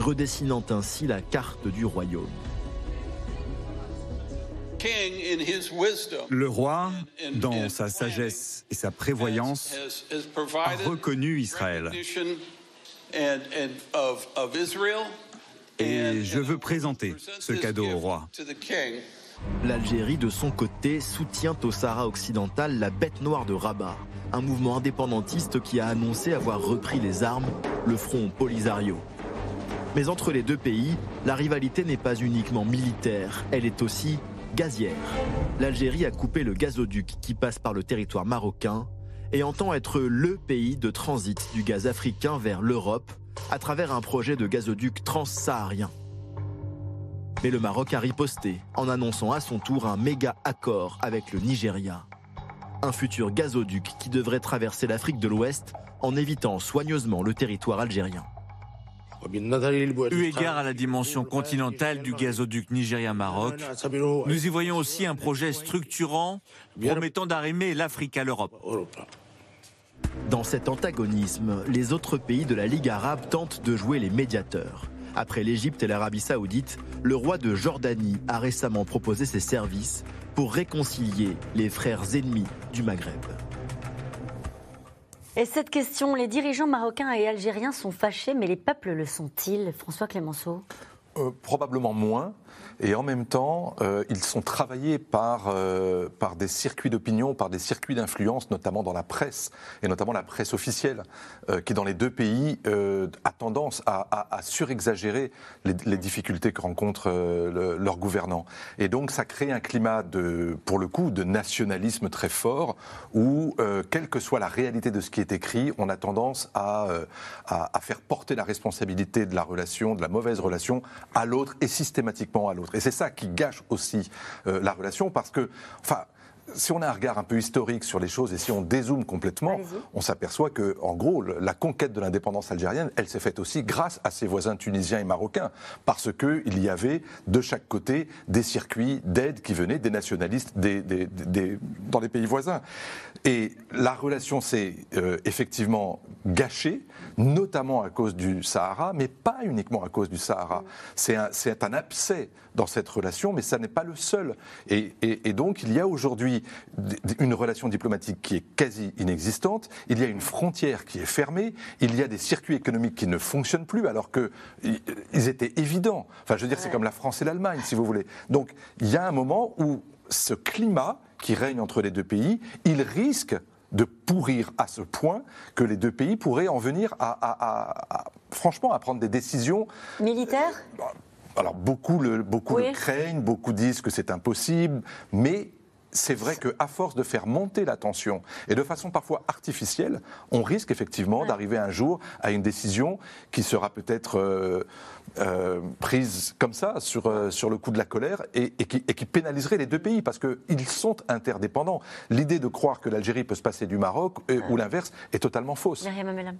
redessinant ainsi la carte du royaume. Le roi, dans sa sagesse et sa prévoyance, a reconnu Israël. Et je veux présenter ce cadeau au roi. L'Algérie, de son côté, soutient au Sahara occidental la bête noire de Rabat, un mouvement indépendantiste qui a annoncé avoir repris les armes, le front Polisario. Mais entre les deux pays, la rivalité n'est pas uniquement militaire, elle est aussi gazière. L'Algérie a coupé le gazoduc qui passe par le territoire marocain et entend être le pays de transit du gaz africain vers l'Europe à travers un projet de gazoduc transsaharien. Mais le Maroc a riposté en annonçant à son tour un méga accord avec le Nigeria. Un futur gazoduc qui devrait traverser l'Afrique de l'Ouest en évitant soigneusement le territoire algérien. Eu égard à la dimension continentale du gazoduc Nigeria-Maroc, nous y voyons aussi un projet structurant promettant d'arrimer l'Afrique à l'Europe. Dans cet antagonisme, les autres pays de la Ligue arabe tentent de jouer les médiateurs. Après l'Égypte et l'Arabie saoudite, le roi de Jordanie a récemment proposé ses services pour réconcilier les frères ennemis du Maghreb. Et cette question, les dirigeants marocains et algériens sont fâchés, mais les peuples le sont-ils? François Clémenceau Euh, probablement moins. Et en même temps, euh, ils sont travaillés par, euh, par des circuits d'opinion, par des circuits d'influence, notamment dans la presse, et notamment la presse officielle, euh, qui dans les deux pays a tendance à, surexagérer les, difficultés que rencontrent le- leurs gouvernants. Et donc ça crée un climat, pour le coup, de nationalisme très fort, où, quelle que soit la réalité de ce qui est écrit, on a tendance à, à faire porter la responsabilité de la relation, de la mauvaise relation, à l'autre et systématiquement à l'autre. Et c'est ça qui gâche aussi euh, la relation, parce que, enfin, si on a un regard un peu historique sur les choses et si on dézoome complètement, on s'aperçoit que, en gros, la conquête de l'indépendance algérienne, elle s'est faite aussi grâce à ses voisins tunisiens et marocains, parce que il y avait de chaque côté des circuits d'aide qui venaient des nationalistes des- des- des- dans les pays voisins. Et la relation s'est euh, effectivement gâchée, notamment à cause du Sahara, mais pas uniquement à cause du Sahara. C'est un, un abcès dans cette relation, mais ça n'est pas le seul. Et, et- et donc, il y a aujourd'hui une relation diplomatique qui est quasi inexistante, il y a une frontière qui est fermée, il y a des circuits économiques qui ne fonctionnent plus, alors qu'ils étaient évidents. Enfin, je veux dire, c'est comme la France et l'Allemagne, si vous voulez. Donc, il y a un moment où ce climat qui règne entre les deux pays, il risque de pourrir à ce point que les deux pays pourraient en venir à, à- à- à- franchement, à prendre des décisions Militaires? alors beaucoup le, beaucoup Oui. le craignent, beaucoup disent que c'est impossible, mais c'est vrai qu'à force de faire monter la tension et de façon parfois artificielle, on risque effectivement d'arriver un jour à une décision qui sera peut-être euh, euh, prise comme ça sur, euh, sur le coup de la colère et, et qui, et qui pénaliserait les deux pays parce qu'ils sont interdépendants. L'idée de croire que l'Algérie peut se passer du Maroc ou l'inverse est totalement fausse. Euh,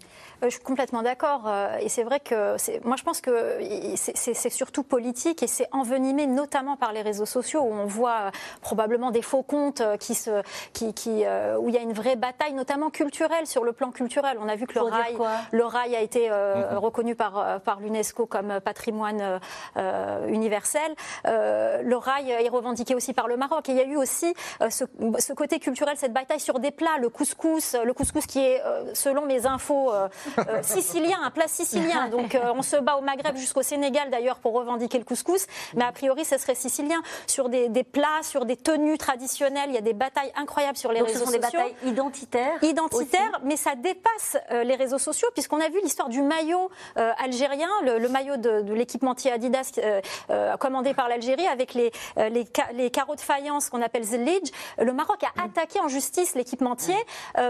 Je suis complètement d'accord. euh, Et c'est vrai que moi, je pense que c'est- surtout politique et c'est envenimé notamment par les réseaux sociaux où on voit probablement des faux comptes qui se, qui, qui, euh, où il y a une vraie bataille, notamment culturelle, sur le plan culturel. On a vu que le rail, le rail a été euh, Mhm. reconnu par, par l'UNESCO comme patrimoine euh, euh, universel. Euh, le rail est revendiqué aussi par le Maroc. Et il y a eu aussi ce, ce côté culturel, cette bataille sur des plats, le couscous, le couscous qui est, selon mes infos, sicilien, un plat sicilien. Donc on se bat au Maghreb jusqu'au Sénégal d'ailleurs pour revendiquer le couscous, mais a priori ce serait sicilien. Sur des, des plats, sur des tenues traditionnelles, il y a des batailles incroyables sur les Donc ce réseaux sont des sociaux. batailles identitaires Identitaires, mais ça dépasse les réseaux sociaux puisqu'on a vu l'histoire du maillot algérien, le, le maillot de, de l'équipementier Adidas euh, euh, commandé par l'Algérie avec les, euh, les, ca- les carreaux de faïence qu'on appelle Zellij. Le Maroc a attaqué en justice l'équipementier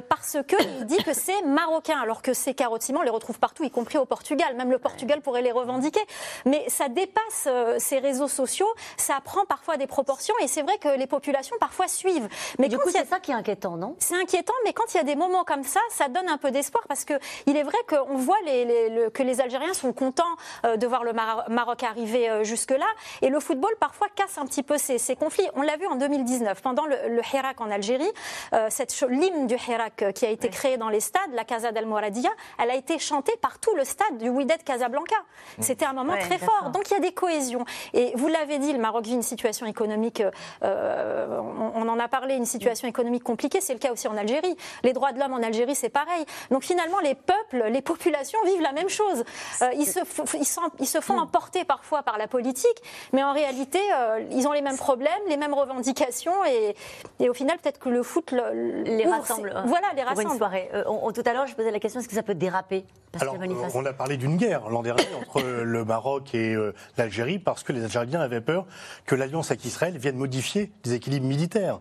parce qu'il dit que c'est marocain, alors que ces carreaux de ciment, on les retrouve partout, y compris au Portugal. Même le Portugal pourrait les revendiquer. Mais ça dépasse ces réseaux sociaux, ça prend parfois des proportions et c'est vrai que les populations parfois suivent. Mais du coup, a- c'est ça qui est inquiétant, non? C'est inquiétant, mais quand il y a des moments comme ça, ça donne un peu d'espoir parce que il est vrai qu'on voit les- les- le- que les Algériens sont contents euh, de voir le Mar- Maroc arriver euh, jusque-là. Et le football, parfois, casse un petit peu ces, ces conflits. On l'a vu en 2019, pendant le, le Hirak en Algérie, euh, cette l'hymne du Hirak euh, qui a été créé dans les stades, la Casa del Moradia, elle a été chantée par tout le stade du Wydad Casablanca. C'était un moment très fort. Donc il y a des cohésions. Et vous l'avez dit, le Maroc vit une situation économique, euh, on, on en a parlé, une situation économique compliquée. C'est le cas aussi en Algérie. Les droits de l'homme en Algérie, c'est pareil. Donc finalement, les peuples, les populations vivent la même chose. Euh, ils, se, ils, s'en- ils se font emporter parfois par la politique, mais en réalité, euh, ils ont les mêmes problèmes, les mêmes revendications, et, et au final, peut-être que le foot le- Les ouvre rassemble. ses- Voilà, les pour une rassemble. soirée. Euh, on- tout à l'heure, je posais la question est-ce que ça peut déraper Alors, on a parlé d'une guerre l'an dernier entre le Maroc et euh, l'Algérie parce que les Algériens avaient peur que l'alliance avec Israël vienne modifier les équilibres militaires.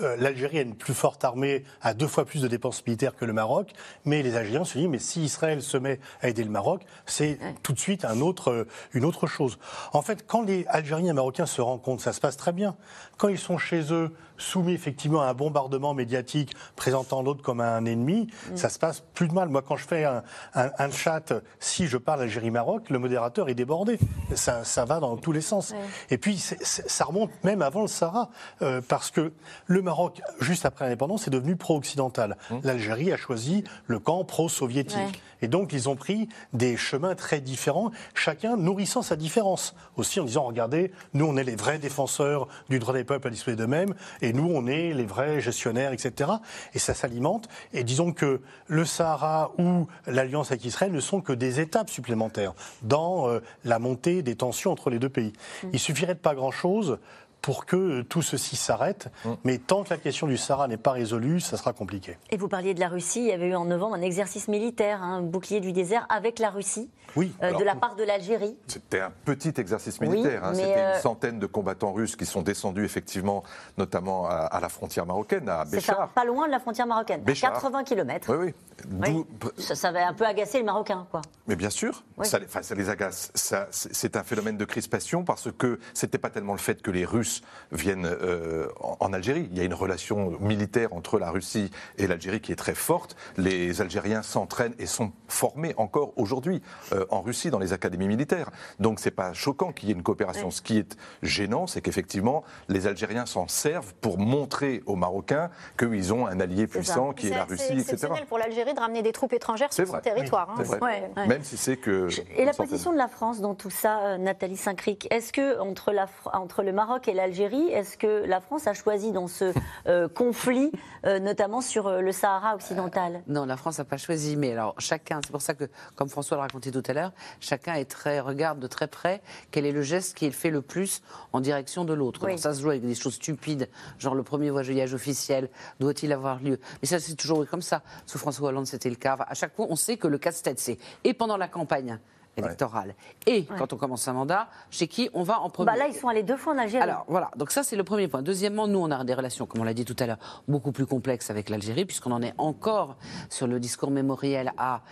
Euh, L'Algérie a une plus forte armée, a deux fois plus de dépenses militaires que le Maroc, mais les Algériens se disent mais si Israël se met à aider le Maroc, c'est tout de suite un autre, euh, une autre chose. En fait, quand les Algériens et Marocains se rencontrent, ça se passe très bien. Quand ils sont chez eux, soumis effectivement à un bombardement médiatique présentant l'autre comme un ennemi, ça se passe plus de mal. Moi, quand je fais un, un- un chat, si je parle Algérie-Maroc, le modérateur est débordé. Ça, ça va dans tous les sens. Et puis, ça remonte même avant le Sahara, euh, parce que le Maroc, juste après l'indépendance, est devenu pro-occidental. L'Algérie a choisi le camp pro-soviétique. Ouais. Et donc, ils ont pris des chemins très différents, chacun nourrissant sa différence. Aussi en disant, regardez, nous, on est les vrais défenseurs du droit des peuples à disposer d'eux-mêmes, et nous, on est les vrais gestionnaires, etc. Et ça s'alimente. Et disons que le Sahara ou l'alliance avec Israël ne sont que des étapes supplémentaires dans euh, la montée des tensions entre les deux pays. Il suffirait de pas grand-chose pour que tout ceci s'arrête, mais tant que la question du Sahara n'est pas résolue, ça sera compliqué. Et vous parliez de la Russie. Il y avait eu en novembre un exercice militaire, hein, un bouclier du désert avec la Russie, Oui. euh, Alors, de la part de l'Algérie. C'était un petit exercice Oui, militaire. hein. C'était euh, une centaine de combattants russes qui sont descendus effectivement, notamment à, à la frontière marocaine, à C'est ça, Béchar. pas loin de la frontière marocaine, à Béchar. 80 km. Oui, oui. Ça, ça va un peu agacer le Marocain, quoi. Mais bien sûr, Oui. ça, les- ça les agace. C'est un phénomène de crispation parce que c'était pas tellement le fait que les Russes viennent euh, en, Algérie. Il y a une relation militaire entre la Russie et l'Algérie qui est très forte. Les Algériens s'entraînent et sont formés encore aujourd'hui euh, en Russie dans les académies militaires. Donc c'est pas choquant qu'il y ait une coopération. Ce qui est gênant, c'est qu'effectivement les Algériens s'en servent pour montrer aux Marocains qu'ils ont un allié puissant qui est, la C'est Russie, etc. exceptionnel pour l'Algérie de ramener des troupes étrangères C'est sur son territoire. hein. C'est vrai. Ouais. Même si c'est que. Et la position de la France dans tout ça, euh, Nathalie Saint-Cric, est-ce que entre, la, entre le Maroc et l'Algérie, est-ce que la France a choisi dans ce euh, conflit, euh, notamment sur euh, le Sahara occidental? Non, la France n'a pas choisi, mais alors chacun, c'est pour ça que, comme François l'a raconté tout à l'heure, chacun est très, regarde de très près quel est le geste qui est fait le plus en direction de l'autre. Oui. Ça se joue avec des choses stupides, genre le premier voyage officiel, doit-il avoir lieu? Mais ça, c'est toujours comme ça. Sous François Hollande, c'était le cas. À chaque fois, on sait que le casse-tête, c'est et pendant la campagne électorale et quand on commence un mandat, chez qui on va en premier. bah Là, ils sont allés deux fois en Algérie. Alors voilà, donc ça c'est le premier point. Deuxièmement, nous on a des relations, comme on l'a dit tout à l'heure, beaucoup plus complexes avec l'Algérie, puisqu'on en est encore sur le discours mémoriel à,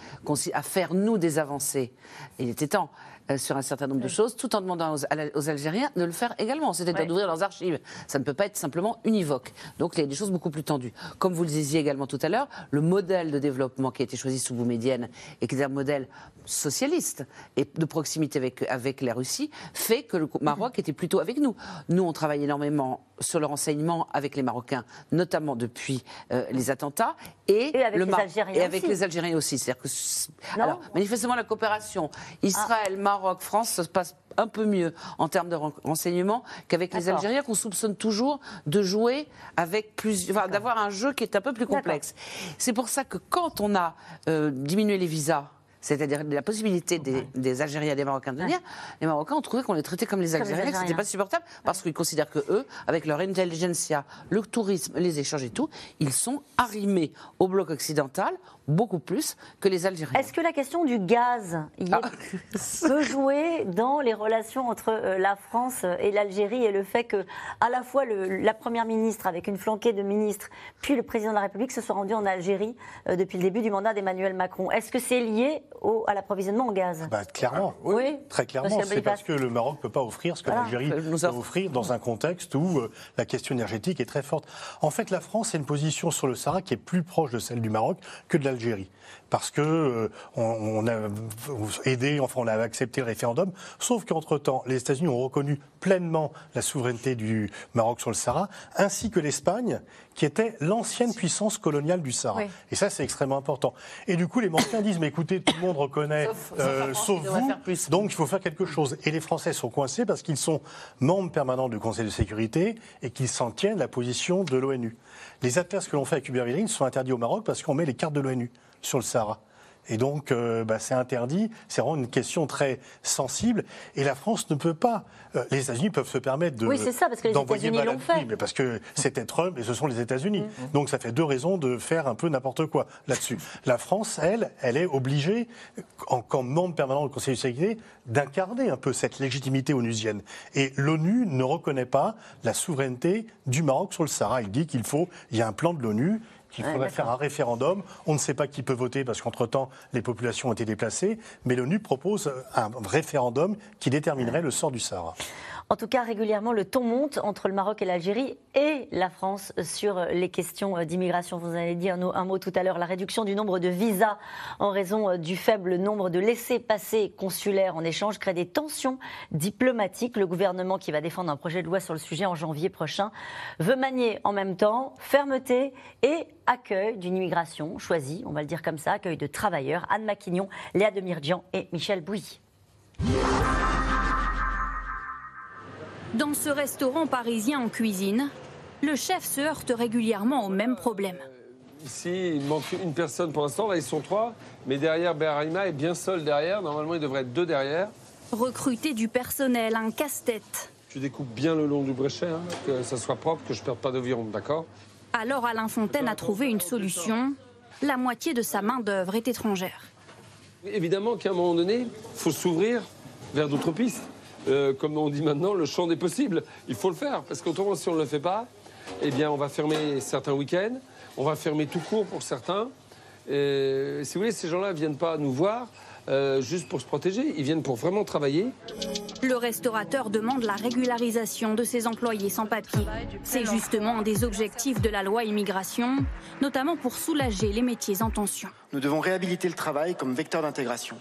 faire nous des avancées. Il était temps. euh, sur un certain nombre de choses, tout en demandant aux, aux Algériens de le faire également, c'est-à-dire Ouais. d'ouvrir leurs archives. Ça ne peut pas être simplement univoque. Donc il y a des choses beaucoup plus tendues. Comme vous le disiez également tout à l'heure, le modèle de développement qui a été choisi sous Boumedienne et qui est un modèle socialiste et de proximité avec, avec la Russie fait que le Maroc était plutôt avec nous. Nous, on travaille énormément sur le renseignement avec les Marocains, notamment depuis euh, les attentats, et, Et avec le les Algériens et avec aussi. les Algériens aussi. C'est-à-dire que, alors, manifestement, la coopération Israël, Maroc, France se passe un peu mieux en termes de ren- renseignement qu'avec les. Algériens qu'on soupçonne toujours de jouer avec plus, enfin, d'avoir un jeu qui est un peu plus complexe. C'est pour ça que quand on a euh, diminué les visas, c'est-à-dire la possibilité des, des Algériens et des Marocains de venir, les Marocains ont trouvé qu'on les traitait comme les Algériens, que c'était pas supportable, parce qu'ils considèrent que eux, avec leur intelligentsia, le tourisme, les échanges et tout, ils sont arrimés au bloc occidental beaucoup plus que les Algériens. Est-ce que la question du gaz Ah. peut jouer dans les relations entre euh, la France et l'Algérie et le fait que, à la fois le- la première ministre, avec une flanquée de ministres, puis le président de la République se soit rendu en Algérie euh, depuis le début du mandat d'Emmanuel Macron? Est-ce que c'est lié au- à l'approvisionnement en gaz Bah, clairement. Oui. Très clairement. C'est parce que le Maroc ne peut pas offrir ce que l'Algérie Nous peut offre. offrir dans un contexte où euh, la question énergétique est très forte. En fait, la France a une position sur le Sahara qui est plus proche de celle du Maroc que de l'Algérie. Parce que euh, on, on a aidé, enfin on a accepté le référendum, sauf qu'entre-temps, les États-Unis ont reconnu pleinement la souveraineté du Maroc sur le Sahara, ainsi que l'Espagne, qui était l'ancienne puissance coloniale du Sahara. Oui. Et ça, c'est extrêmement important. Et du coup, les Marocains disent, mais écoutez, tout le monde reconnaît, Sauf- euh, sauf vous, plus. donc il faut faire quelque chose. Et les Français sont coincés parce qu'ils sont membres permanents du Conseil de sécurité et qu'ils s'en tiennent la position de l'ONU. Les atlas que l'on fait Hubert Védrine sont interdits au Maroc parce qu'on met les cartes de l'ONU sur le Sahara. Et donc, euh, bah, c'est interdit. C'est vraiment une question très sensible. Et la France ne peut pas. euh, les États-Unis peuvent se permettre de. Oui, c'est ça, parce que les États-Unis l'ont fait. Mais parce que c'était Trump et ce sont les États-Unis. Donc, ça fait deux raisons de faire un peu n'importe quoi là-dessus. La France, elle, elle est obligée, en tant que membre permanent du Conseil de sécurité, d'incarner un peu cette légitimité onusienne. Et l'ONU ne reconnaît pas la souveraineté du Maroc sur le Sahara. Il dit qu'il faut, il y a un plan de l'ONU qu'il Ouais, faudrait faire un référendum. On ne sait pas qui peut voter parce qu'entre-temps, les populations ont été déplacées. Mais l'ONU propose un référendum qui déterminerait le sort du Sahara. En tout cas, régulièrement, le ton monte entre le Maroc et l'Algérie et la France sur les questions d'immigration. Vous avez dit un, mot tout à l'heure. La réduction du nombre de visas en raison du faible nombre de laissés-passer consulaires en échange crée des tensions diplomatiques. Le gouvernement, qui va défendre un projet de loi sur le sujet en janvier prochain, veut manier en même temps fermeté et accueil d'une immigration choisie, on va le dire comme ça, accueil de travailleurs. Anne Maquignon, Léa Demirjian et Michel Bouilly. Dans ce restaurant parisien en cuisine, le chef se heurte régulièrement au même problème. Ici, il manque une personne pour l'instant. Là, ils sont trois. Mais derrière, Berarima est bien seul derrière. Normalement, il devrait être deux derrière. Recruter du personnel, un casse-tête. Tu découpes bien le long du bréchet, hein, que ça soit propre, que je ne perde pas d'aviron, d'accord? Alors Alain Fontaine a trouvé une solution. La moitié de sa main-d'œuvre est étrangère. Évidemment qu'à un moment donné, il faut s'ouvrir vers d'autres pistes. Euh, comme on dit maintenant, le champ des possibles. Il faut le faire, parce qu'autrement, si on ne le fait pas, eh bien, on va fermer certains week-ends, on va fermer tout court pour certains. Et, si vous voulez, ces gens-là ne viennent pas nous voir euh, juste pour se protéger, ils viennent pour vraiment travailler. Le restaurateur demande la régularisation de ses employés sans papier. C'est justement un des objectifs de la loi immigration, notamment pour soulager les métiers en tension. Nous devons réhabiliter le travail comme vecteur d'intégration.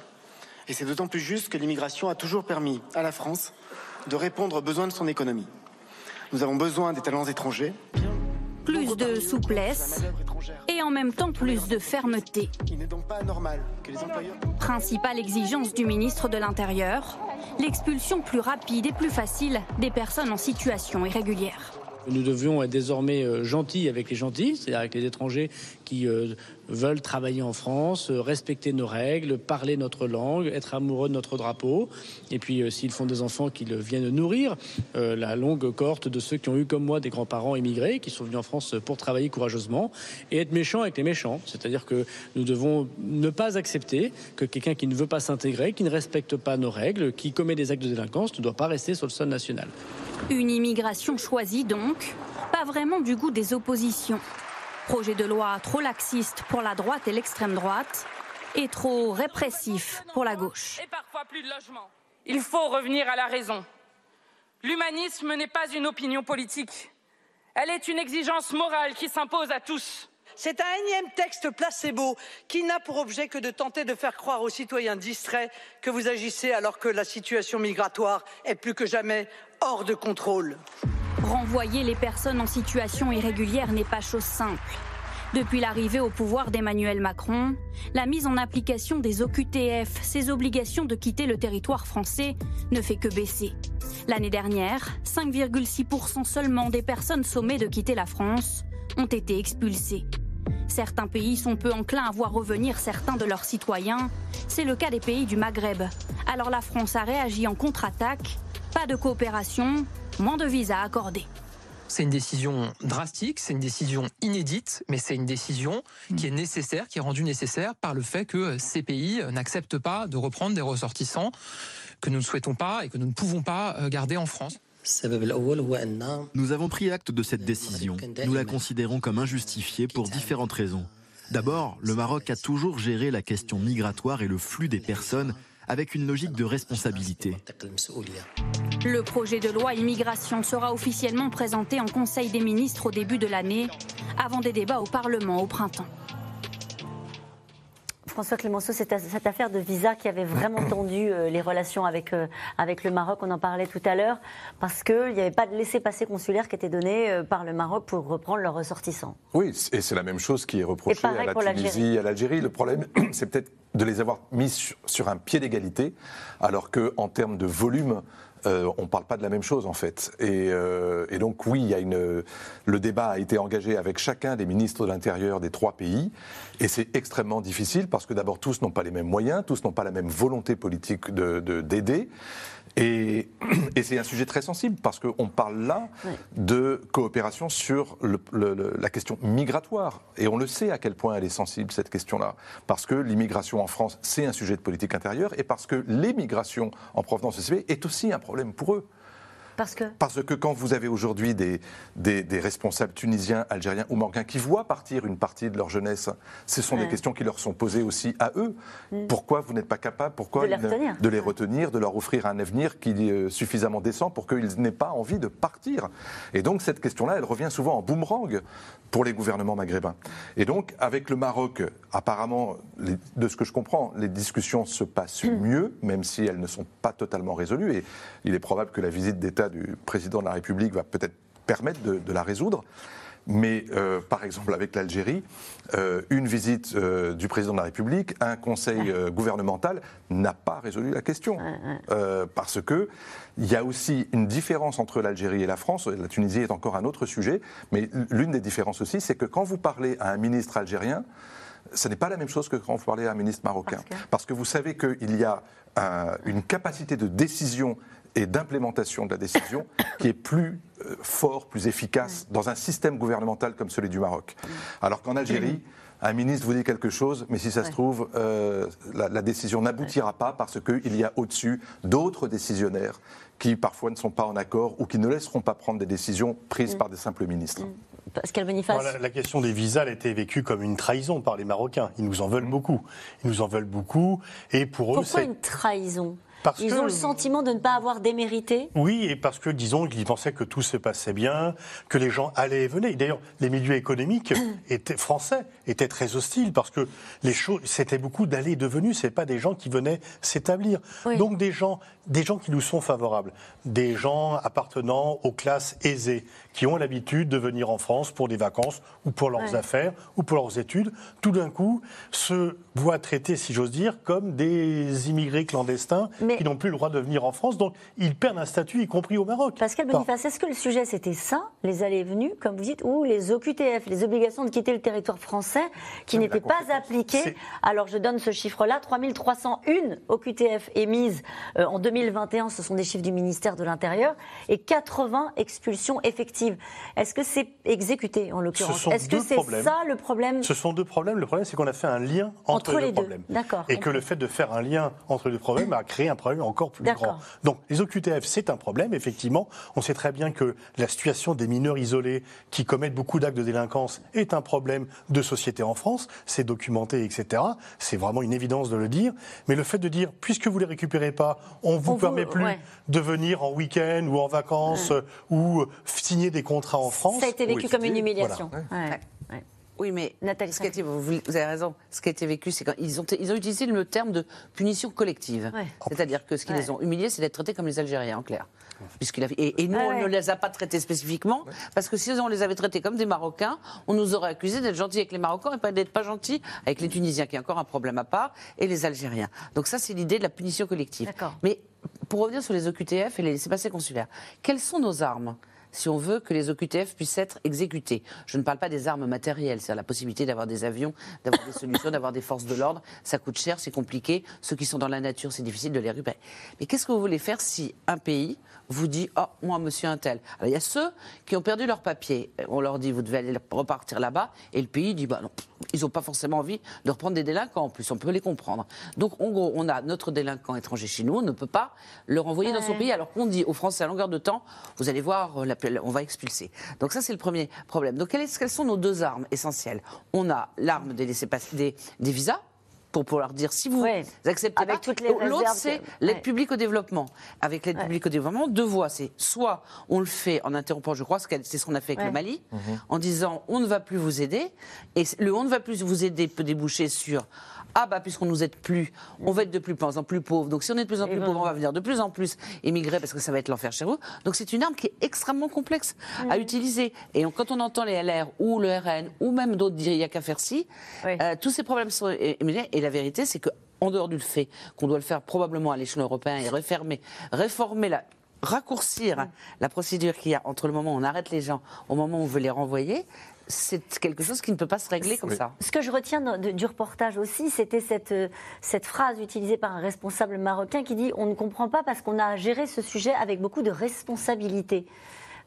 Et c'est d'autant plus juste que l'immigration a toujours permis à la France de répondre aux besoins de son économie. Nous avons besoin des talents étrangers. Plus de souplesse et en même temps plus de fermeté. Il n'est donc pas anormal que les employeurs... Principale exigence du ministre de l'Intérieur, l'expulsion plus rapide et plus facile des personnes en situation irrégulière. Nous devions être désormais euh, gentils avec les gentils, c'est-à-dire avec les étrangers qui euh, veulent travailler en France, euh, respecter nos règles, parler notre langue, être amoureux de notre drapeau. Et puis, euh, s'ils font des enfants, qu'ils viennent nourrir euh, la longue cohorte de ceux qui ont eu, comme moi, des grands-parents immigrés, qui sont venus en France pour travailler courageusement, et être méchants avec les méchants. C'est-à-dire que nous devons ne pas accepter que quelqu'un qui ne veut pas s'intégrer, qui ne respecte pas nos règles, qui commet des actes de délinquance, ne doit pas rester sur le sol national. Une immigration choisie donc, pas vraiment du goût des oppositions. Projet de loi trop laxiste pour la droite et l'extrême droite et trop répressif pour la gauche. Et parfois plus de logement. Il faut revenir à la raison. L'humanisme n'est pas une opinion politique. Elle est une exigence morale qui s'impose à tous. C'est un énième texte placebo qui n'a pour objet que de tenter de faire croire aux citoyens distraits que vous agissez alors que la situation migratoire est plus que jamais hors de contrôle. Renvoyer les personnes en situation irrégulière n'est pas chose simple. Depuis l'arrivée au pouvoir d'Emmanuel Macron, la mise en application des OQTF, ces obligations de quitter le territoire français, ne fait que baisser. L'année dernière, 5,6% seulement des personnes sommées de quitter la France ont été expulsées. Certains pays sont peu enclins à voir revenir certains de leurs citoyens. C'est le cas des pays du Maghreb. Alors la France a réagi en contre-attaque. Pas de coopération, moins de visas accordés. C'est une décision drastique, c'est une décision inédite, mais c'est une décision qui est nécessaire, qui est rendue nécessaire par le fait que ces pays n'acceptent pas de reprendre des ressortissants que nous ne souhaitons pas et que nous ne pouvons pas euh, garder en France. Nous avons pris acte de cette décision. Nous la considérons comme injustifiée pour différentes raisons. D'abord, le Maroc a toujours géré la question migratoire et le flux des personnes avec une logique de responsabilité. Le projet de loi immigration sera officiellement présenté en Conseil des ministres au début de l'année, avant des débats au Parlement au printemps. François Clémenceau, cette, cette affaire de visa qui avait vraiment tendu euh, les relations avec, euh, avec le Maroc, on en parlait tout à l'heure, parce qu'il n'y avait pas de laissez-passer consulaire qui était donné euh, par le Maroc pour reprendre leurs ressortissants. Oui, et c'est la même chose qui est reprochée à la. Tunisie, à l'Algérie. Le problème, c'est peut-être de les avoir mis sur, sur un pied d'égalité, alors qu'en termes de volume, euh, on ne parle pas de la même chose en fait. Et, euh, donc oui, le débat a été engagé avec chacun des ministres de l'Intérieur des trois pays, et c'est extrêmement difficile parce que d'abord tous n'ont pas les mêmes moyens, tous n'ont pas la même volonté politique de- de- d'aider. Et, et c'est un sujet très sensible parce qu'on parle là de coopération sur le- le- le- la question migratoire. Et on le sait à quel point elle est sensible, cette question-là. Parce que l'immigration en France, c'est un sujet de politique intérieure et parce que l'émigration en provenance de ces pays est aussi un problème pour eux. Parce que Parce que quand vous avez aujourd'hui des, des, des responsables tunisiens, algériens ou marocains qui voient partir une partie de leur jeunesse, ce sont Ouais. des questions qui leur sont posées aussi à eux. Mm. Pourquoi vous n'êtes pas capable pourquoi De les retenir. de les retenir, de leur offrir un avenir qui est euh, suffisamment décent pour qu'ils n'aient pas envie de partir Et donc cette question-là, elle revient souvent en boomerang pour les gouvernements maghrébins. Et donc avec le Maroc, apparemment, les- de ce que je comprends, les discussions se passent mieux, même si elles ne sont pas totalement résolues. Et il est probable que la visite du président de la République va peut-être permettre de, de la résoudre. Mais euh, par exemple avec l'Algérie, euh, une visite euh, du président de la République, un conseil gouvernemental n'a pas résolu la question. Parce que il y a aussi une différence entre l'Algérie et la France. La Tunisie est encore un autre sujet, mais l'une des différences aussi, c'est que quand vous parlez à un ministre algérien, ce n'est pas la même chose que quand vous parlez à un ministre marocain. Parce que, vous savez qu'il y a un- une capacité de décision et d'implémentation de la décision qui est plus euh, fort, plus efficace dans un système gouvernemental comme celui du Maroc. Alors qu'en Algérie, un ministre vous dit quelque chose, mais si ça se trouve, euh, la, la décision n'aboutira pas parce qu'il y a au-dessus d'autres décisionnaires qui parfois ne sont pas en accord ou qui ne laisseront pas prendre des décisions prises par des simples ministres. Pascal Boniface. La question des visas elle a été vécue comme une trahison par les Marocains. Ils nous en veulent beaucoup. Ils nous en veulent beaucoup. Et pour eux, Pourquoi c'est. une trahison? Parce Ils que- ont le sentiment de ne pas avoir démérité Oui, et parce que, disons, qu'ils pensaient que tout se passait bien, que les gens allaient et venaient. D'ailleurs, les milieux économiques étaient, français étaient très hostiles parce que les choses, c'était beaucoup d'allées et de venues. C'est pas des gens qui venaient s'établir. Donc des gens, des gens qui nous sont favorables, des gens appartenant aux classes aisées, qui ont l'habitude de venir en France pour des vacances ou pour leurs Ouais. affaires ou pour leurs études, tout d'un coup se voient traités, si j'ose dire, comme des immigrés clandestins qui n'ont plus le droit de venir en France. Donc ils perdent un statut, y compris au Maroc. Pascal Boniface, est-ce que le sujet c'était ça, les allées et venues, comme vous dites, ou les OQTF, les obligations de quitter le territoire français, qui n'étaient pas appliquées Alors je donne ce chiffre-là 3301 OQTF émises euh, en 2021, ce sont des chiffres du ministère de l'Intérieur, et 80 expulsions effectives. Est-ce que c'est exécuté en Ce l'occurrence Est-ce que c'est ça le problème? Ce sont deux problèmes. Le problème, c'est qu'on a fait un lien entre, Entre les deux deux. problèmes. D'accord. Et que le fait de faire un lien entre les deux problèmes a créé un problème encore plus grand. Donc, les OQTF, c'est un problème, effectivement. On sait très bien que la situation des mineurs isolés qui commettent beaucoup d'actes de délinquance est un problème de société en France. C'est documenté, etc. C'est vraiment une évidence de le dire. Mais le fait de dire, puisque vous les récupérez pas, on vous On vous- permet plus ouais. de venir en week-end ou en vacances euh, ou euh, signer des contrats en France. Ça a été vécu Oui, comme une humiliation. voilà. Oui, mais Nathalie ce qui a été- vous, vous avez raison. Ce qui a été vécu, c'est qu'ils ont, ils ont utilisé le terme de punition collective. Ouais. C'est-à-dire que ce qui Ouais. les ont humiliés, c'est d'être traités comme les Algériens, en clair. Puisqu'il a- et, et nous, Ouais, on ne les a pas traités spécifiquement, parce que si on les avait traités comme des Marocains, on nous aurait accusés d'être gentils avec les Marocains et pas d'être pas gentils avec les Tunisiens, qui est encore un problème à part, et les Algériens. Donc ça, c'est l'idée de la punition collective. Mais pour revenir sur les OQTF et les laissés-passer consulaires, quelles sont nos armes si on veut que les OQTF puissent être exécutés. Je ne parle pas des armes matérielles, c'est-à-dire la possibilité d'avoir des avions, d'avoir des solutions, d'avoir des forces de l'ordre. Ça coûte cher, c'est compliqué. Ceux qui sont dans la nature, c'est difficile de les récupérer. Mais qu'est-ce que vous voulez faire si un pays vous dit Oh, moi, monsieur un tel Alors, il y a ceux qui ont perdu leur papier. On leur dit Vous devez aller repartir là-bas. Et le pays dit Bah non, ils n'ont pas forcément envie de reprendre des délinquants en plus. On peut les comprendre. Donc, en gros, on a notre délinquant étranger chez nous. On ne peut pas le renvoyer dans son pays alors qu'on dit aux Français à longueur de temps Vous allez voir, euh, on va expulser. Donc, ça, c'est le premier problème. Donc, quelles, quelles sont nos deux armes essentielles? On a l'arme des, des, des visas pour pouvoir dire si vous acceptez Avec pas. toutes les L'autre, c'est l'aide ouais. publique au développement. Avec l'aide Ouais. publique au développement, deux voies. C'est soit on le fait en interrompant, je crois, c'est ce qu'on a fait avec Ouais. le Mali, en disant on ne va plus vous aider. Et le on ne va plus vous aider peut déboucher sur ah bah puisqu'on nous aide plus, on va être de plus en plus pauvres. Donc si on est de plus en plus pauvres, on va venir de plus en plus émigrer parce que ça va être l'enfer chez vous. Donc c'est une arme qui est extrêmement complexe à utiliser. Et on- quand on entend les LR ou le RN ou même d'autres dire il n'y a qu'à faire ci, euh, tous ces problèmes sont éliminés. Et la vérité, c'est que en dehors du fait qu'on doit le faire probablement à l'échelon européen et réformer, réformer la, raccourcir la procédure qu'il y a entre le moment où on arrête les gens au moment où on veut les renvoyer, c'est quelque chose qui ne peut pas se régler comme ça. Ce que je retiens de- du reportage aussi, c'était cette, euh, cette phrase utilisée par un responsable marocain qui dit On ne comprend pas parce qu'on a géré ce sujet avec beaucoup de responsabilité.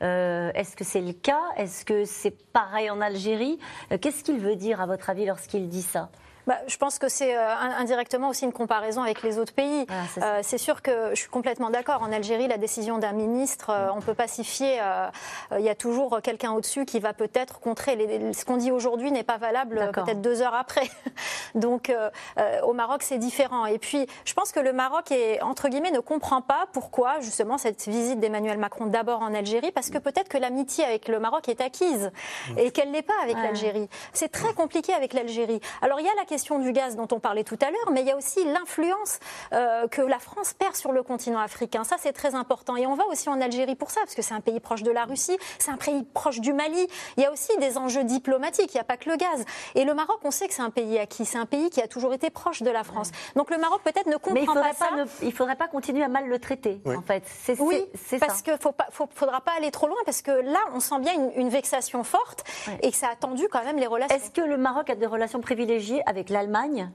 Euh, Est-ce que c'est le cas? Est-ce que c'est pareil en Algérie? Euh, Qu'est-ce qu'il veut dire, à votre avis, lorsqu'il dit ça? Bah, je pense que c'est euh, in- indirectement aussi une comparaison avec les autres pays. Euh, c'est sûr que je suis complètement d'accord. En Algérie, la décision d'un ministre, euh, on ne peut pas s'y fier. euh, euh, Il y a toujours quelqu'un au-dessus qui va peut-être contrer. Les- les- ce qu'on dit aujourd'hui n'est pas valable peut-être deux heures après. Donc euh, euh, au Maroc, c'est différent. Et puis, je pense que le Maroc, est, entre guillemets, ne comprend pas pourquoi justement cette visite d'Emmanuel Macron d'abord en Algérie, parce que peut-être que l'amitié avec le Maroc est acquise et qu'elle l'est pas avec Ouais. l'Algérie. C'est très compliqué avec l'Algérie. Alors il y a la question du gaz dont on parlait tout à l'heure, mais il y a aussi l'influence euh, que la France perd sur le continent africain. Ça, c'est très important. Et on va aussi en Algérie pour ça, parce que c'est un pays proche de la Russie, c'est un pays proche du Mali. Il y a aussi des enjeux diplomatiques, il n'y a pas que le gaz. Et le Maroc, on sait que c'est un pays acquis, c'est un pays qui a toujours été proche de la France. Donc le Maroc peut-être ne comprend Mais il ne pas faudrait ça. pas, ne- il faudrait pas continuer à mal le traiter, en fait. C'est Oui, c'est- c'est parce qu'il ne faut pas, faudra pas aller trop loin, parce que là, on sent bien une, une vexation forte et que ça a tendu quand même les relations. Est-ce que le Maroc a des relations privilégiées avec l'Allemagne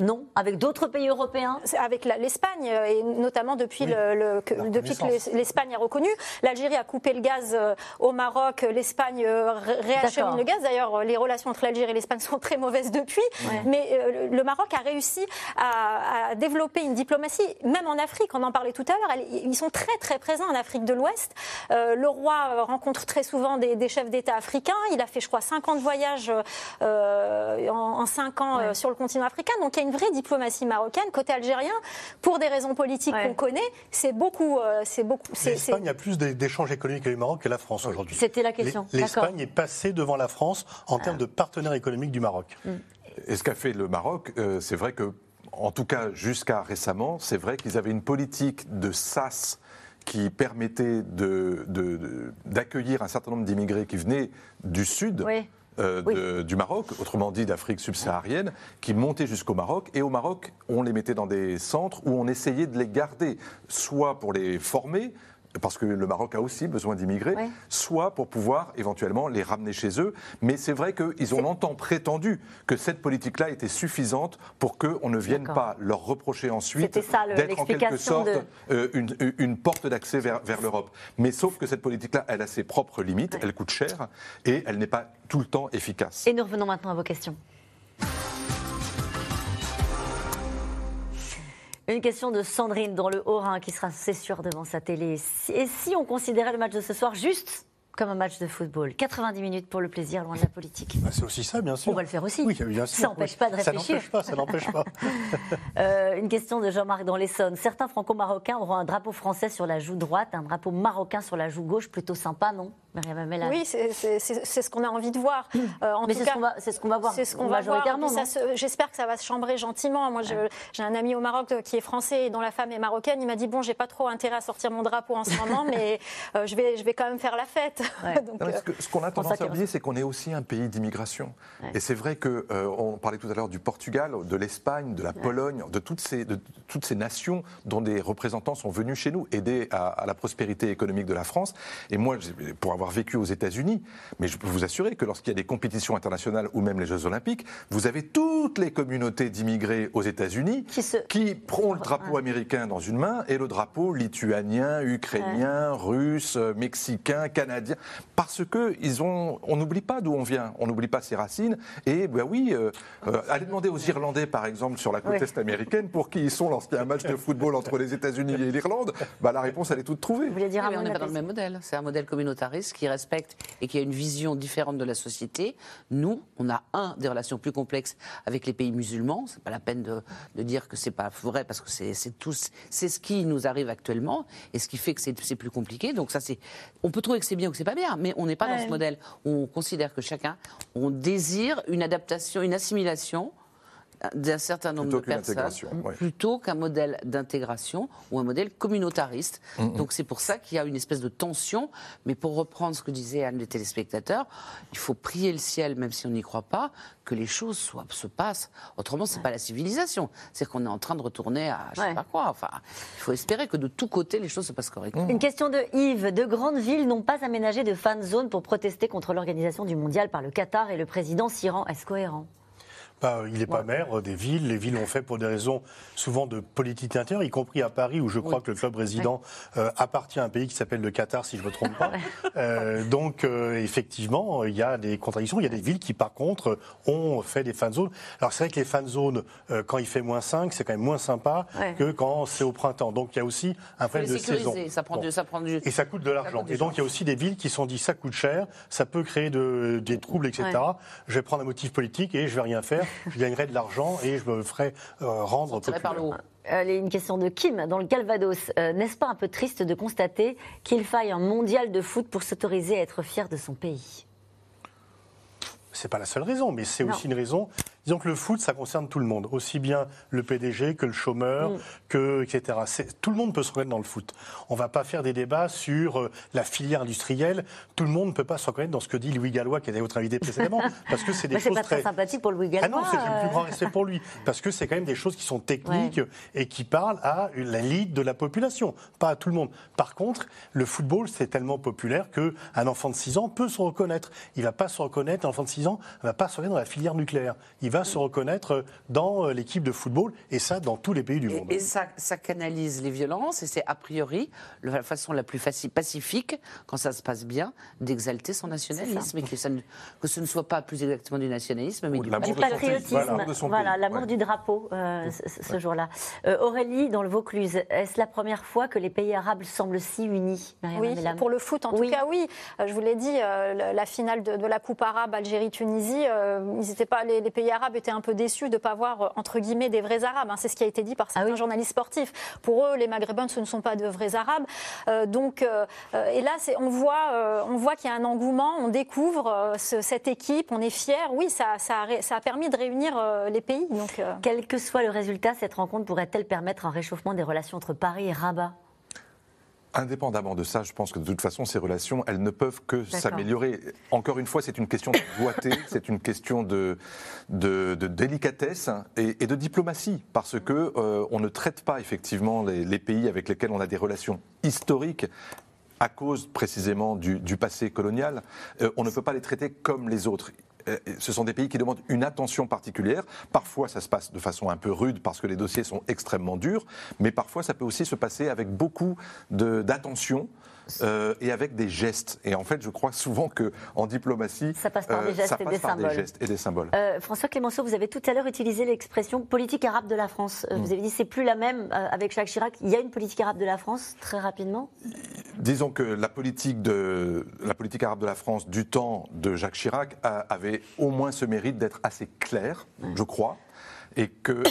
Non. Avec d'autres pays européens? Avec l'Espagne, euh, et notamment depuis, le, le- que, depuis l'Espagne a reconnu. L'Algérie a coupé le gaz euh, au Maroc, l'Espagne euh, ré- réachemine le gaz. D'ailleurs, les relations entre l'Algérie et l'Espagne sont très mauvaises depuis. Ouais. Mais euh, le Maroc a réussi à, à développer une diplomatie, même en Afrique, on en parlait tout à l'heure, ils sont très très présents en Afrique de l'Ouest. Euh, le roi rencontre très souvent des, des chefs d'État africains. Il a fait, je crois, 50 voyages euh, en, en 5 ans euh, sur le continent africain. Donc il y a une vraie diplomatie marocaine. Côté algérien, pour des raisons politiques qu'on connaît, c'est beaucoup... euh, c'est beaucoup L'Espagne a plus d'é- d'échanges économiques avec le Maroc que la France aujourd'hui. C'était la question. L'Espagne est passée devant la France en termes de partenaire économique du Maroc. Et ce qu'a fait le Maroc, euh, c'est vrai que, en tout cas jusqu'à récemment, c'est vrai qu'ils avaient une politique de SAS qui permettait de- de- de- d'accueillir un certain nombre d'immigrés qui venaient du sud. Oui. Euh, de- du Maroc, autrement dit d'Afrique subsaharienne, qui montaient jusqu'au Maroc. Et au Maroc, on les mettait dans des centres où on essayait de les garder, soit pour les former, parce que le Maroc a aussi besoin d'immigrés, soit pour pouvoir éventuellement les ramener chez eux. Mais c'est vrai qu'ils ont longtemps prétendu que cette politique-là était suffisante pour qu'on ne vienne pas leur reprocher ensuite d'être en quelque sorte de- euh, une, une porte d'accès vers, vers l'Europe. Mais sauf que cette politique-là, elle a ses propres limites, elle coûte cher et elle n'est pas tout le temps efficace. Et nous revenons maintenant à vos questions. Une question de Sandrine dans le Haut-Rhin qui sera, c'est sûr, devant sa télé. Et si on considérait le match de ce soir juste comme un match de football? 90 minutes pour le plaisir, loin de la politique. Bah, c'est aussi ça, bien sûr. On va le faire aussi. Oui, bien sûr. Ça n'empêche oui. pas de Ça réfléchir. n'empêche pas, ça n'empêche pas. Euh, une question de Jean-Marc dans l'Essonne. Certains franco-marocains auront un drapeau français sur la joue droite, un drapeau marocain sur la joue gauche. Plutôt sympa, non? Oui, c'est c'est- c'est- c'est ce qu'on a envie de voir. Euh, en Mais tout c'est ce qu'on va- c'est ce qu'on va voir C'est ce qu'on va voir. J'espère que ça va se chambrer gentiment. Moi, j'ai un ami au Maroc euh, qui est français et dont la femme est marocaine. Il m'a dit bon, j'ai pas trop intérêt à sortir mon drapeau en ce moment, mais euh, je vais, je vais quand même faire la fête. Donc, Non, euh, ce qu'on a tendance à oublier, c'est qu'on est aussi un pays d'immigration. Et c'est vrai que euh, on parlait tout à l'heure du Portugal, de l'Espagne, de la Pologne, de toutes, ces, de toutes ces nations dont des représentants sont venus chez nous aider à, à la prospérité économique de la France. Et moi, pour avoir vécu aux États-Unis, mais je peux vous assurer que lorsqu'il y a des compétitions internationales ou même les Jeux Olympiques, vous avez toutes les communautés d'immigrés aux États-Unis qui, prend le drapeau américain dans une main et le drapeau lituanien, ukrainien, russe, euh, mexicain, canadien, parce que ils ont, on n'oublie pas d'où on vient, on n'oublie pas ses racines. Et ben oui, euh, euh, allez demander aux Irlandais par exemple sur la côte est américaine pour qui ils sont lorsqu'il y a un match de football entre les États-Unis et l'Irlande. Bah, la réponse elle est toute trouvée. voulez dire mais on n'est pas dans le même modèle. C'est un modèle communautariste qui respecte et qui a une vision différente de la société. Nous, on a un des relations plus complexes avec les pays musulmans. C'est pas la peine de, de dire que c'est pas vrai parce que c'est tous, c'est ce qui nous arrive actuellement et ce qui fait que c'est plus compliqué. Donc ça, c'est, on peut trouver que c'est bien ou que c'est pas bien, mais on n'est pas dans ce modèle. où On considère que chacun, on désire une adaptation, une assimilation d'un certain nombre Plutôt de personnes, ouais. plutôt qu'un modèle d'intégration ou un modèle communautariste. Mhm. Donc c'est pour ça qu'il y a une espèce de tension. Mais pour reprendre ce que disait Anne, les téléspectateurs, il faut prier le ciel, même si on n'y croit pas, que les choses soient, se passent. Autrement, c'est pas la civilisation. C'est qu'on est en train de retourner à je sais Ouais. pas quoi. Enfin, il faut espérer que de tous côtés les choses se passent correctement. Une question de Yves. De grandes villes n'ont pas aménagé de fan zone pour protester contre l'organisation du mondial par le Qatar et le président s'y rend. Est-ce cohérent? Il n'est pas maire des villes. Les villes ont fait pour des raisons souvent de politique intérieure, y compris à Paris, où je crois que le club résident euh, appartient à un pays qui s'appelle le Qatar, si je ne me trompe pas. Euh, donc, euh, effectivement, il y a des contradictions. Il y a des villes qui, par contre, ont fait des fan zones. Alors, c'est vrai que les fan zones, quand il fait moins 5, c'est quand même moins sympa Ouais. que quand c'est au printemps. Donc, il y a aussi un problème de saison. ça prend, Bon. du, ça prend du... Et ça coûte de l'argent. Et donc, il y a aussi des villes qui se sont dit ça coûte cher, ça peut créer de- des troubles, etc. Je vais prendre un motif politique et je vais rien faire. Je gagnerai de l'argent et je me ferai euh, rendre Tiré par le populaire. haut. Allez, une question de Kim dans le Calvados. Euh, N'est-ce pas un peu triste de constater qu'il faille un mondial de foot pour s'autoriser à être fier de son pays? C'est pas la seule raison, mais c'est aussi une raison. Disons que le foot, ça concerne tout le monde, aussi bien le PDG que le chômeur, Mm. que etc. Tout le monde peut se reconnaître dans le foot. On va pas faire des débats sur euh, la filière industrielle. Tout le monde ne peut pas se reconnaître dans ce que dit Louis Gallois, qui était votre invité précédemment, parce que c'est des Bah, choses pas très très sympathique pour Louis Gallois. Ah non, c'est le euh. plus grand respect pour lui. Parce que c'est quand même des choses qui sont techniques et qui parlent à la l'élite de la population, pas à tout le monde. Par contre, le football, c'est tellement populaire qu'un enfant de 6 ans peut se reconnaître. Il va pas se reconnaître, un enfant de 6 ans, ne va pas se reconnaître dans la filière nucléaire. Il va se reconnaître dans euh, l'équipe de football, et ça dans tous les pays du Et, monde. et ça, ça canalise les violences et c'est a priori la façon la plus pacifique, quand ça se passe bien, d'exalter son nationalisme et que, ça ne, que ce ne soit pas plus exactement du nationalisme, mais du, Du patriotisme, Voilà, de son voilà, l'amour Ouais. du drapeau euh, ce, ce jour-là. Euh, Aurélie, dans le Vaucluse, est-ce la première fois que les pays arabes semblent si unis Oui, pour le foot en Oui. tout cas, oui. Je vous l'ai dit, euh, la- finale de, de la Coupe arabe Algérie-Tunisie, euh, ils étaient pas, les, les pays arabes étaient un peu déçus de ne pas voir, euh, entre guillemets, des vrais arabes. hein. C'est ce qui a été dit par Ah certains journalistes sportifs. Pour eux, les maghrébins, ce ne sont pas de vrais arabes. Euh, donc, euh, euh, et là, on voit, euh, on voit qu'il y a un engouement, on découvre ce- cette équipe, on est fiers. Oui, ça, ça, a, ré- ça a permis de réunir les pays. Donc, Quel que soit le résultat, cette rencontre pourrait-elle permettre un réchauffement des relations entre Paris et Rabat? Indépendamment de ça, je pense que de toute façon, ces relations, elles ne peuvent que s'améliorer. Encore une fois, c'est une question de doigté, c'est une question de, de, de délicatesse et, et de diplomatie, parce que euh, on ne traite pas effectivement les, les pays avec lesquels on a des relations historiques à cause précisément du, du passé colonial. Euh, on ne peut pas les traiter comme les autres. Euh, Ce sont des pays qui demandent une attention particulière. Parfois, ça se passe de façon un peu rude parce que les dossiers sont extrêmement durs, mais parfois, ça peut aussi se passer avec beaucoup d'attention. euh, et avec des gestes. Et en fait, je crois souvent que en diplomatie, Ça passe par des euh, gestes et des par symboles. des gestes et des symboles. Euh, François Clémenceau, vous avez tout à l'heure utilisé l'expression politique arabe de la France. Mm. Vous avez dit c'est plus la même avec Jacques Chirac. Il y a une politique arabe de la France, très rapidement Disons que la politique, de, la politique arabe de la France du temps de Jacques Chirac a- avait au moins ce mérite d'être assez claire, je crois, et qu'elle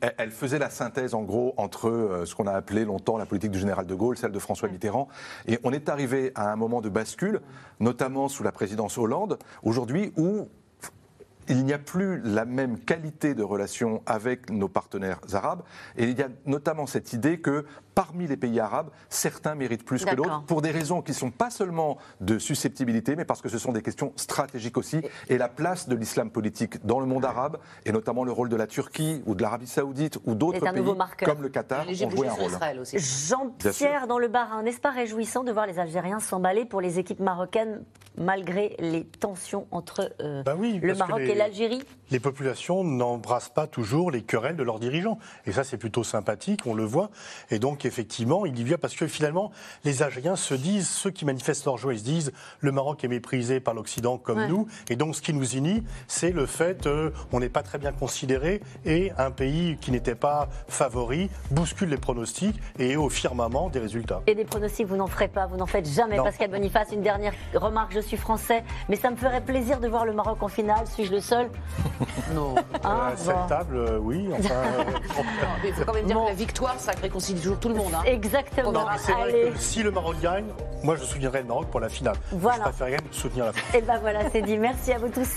elle, elle faisait la synthèse en gros entre euh, ce qu'on a appelé longtemps la politique du général de Gaulle, celle de François Mitterrand. Et on est arrivé à un moment de bascule, notamment sous la présidence Hollande, aujourd'hui où il n'y a plus la même qualité de relation avec nos partenaires arabes. Et il y a notamment cette idée que parmi les pays arabes, certains méritent plus que d'autres, pour des raisons qui ne sont pas seulement de susceptibilité, mais parce que ce sont des questions stratégiques aussi. Et la place de l'islam politique dans le monde arabe, et notamment le rôle de la Turquie ou de l'Arabie saoudite ou d'autres pays comme le Qatar ont joué un rôle. Jean-Pierre dans le Barin, n'est-ce pas réjouissant de voir les Algériens s'emballer pour les équipes marocaines malgré les tensions entre euh, Bah oui, le Maroc les- et l'Algérie? Les populations n'embrassent pas toujours les querelles de leurs dirigeants. Et ça, c'est plutôt sympathique, on le voit. Et donc, effectivement, il y vient parce que finalement, les Algériens se disent, ceux qui manifestent leur joie, ils se disent, le Maroc est méprisé par l'Occident comme Ouais. nous. Et donc, ce qui nous unit, c'est le fait euh, on n'est pas très bien considéré et un pays qui n'était pas favori bouscule les pronostics et est au firmament des résultats. Et des pronostics, vous n'en ferez pas, vous n'en faites jamais. Non. Pascal Boniface, une dernière remarque, je suis français, mais ça me ferait plaisir de voir le Maroc en finale. Suis-je le seul? Non. Ah, Euh, cette bon. table, euh, oui. Enfin, euh, Mais il faut quand même dire que la victoire, ça réconcilie toujours tout le monde. hein. Exactement. Non, mais c'est vrai que si le Maroc gagne, moi je soutiendrai le Maroc pour la finale. Voilà. Je préférerais soutenir la France. Et ben voilà, c'est dit. Merci à vous tous.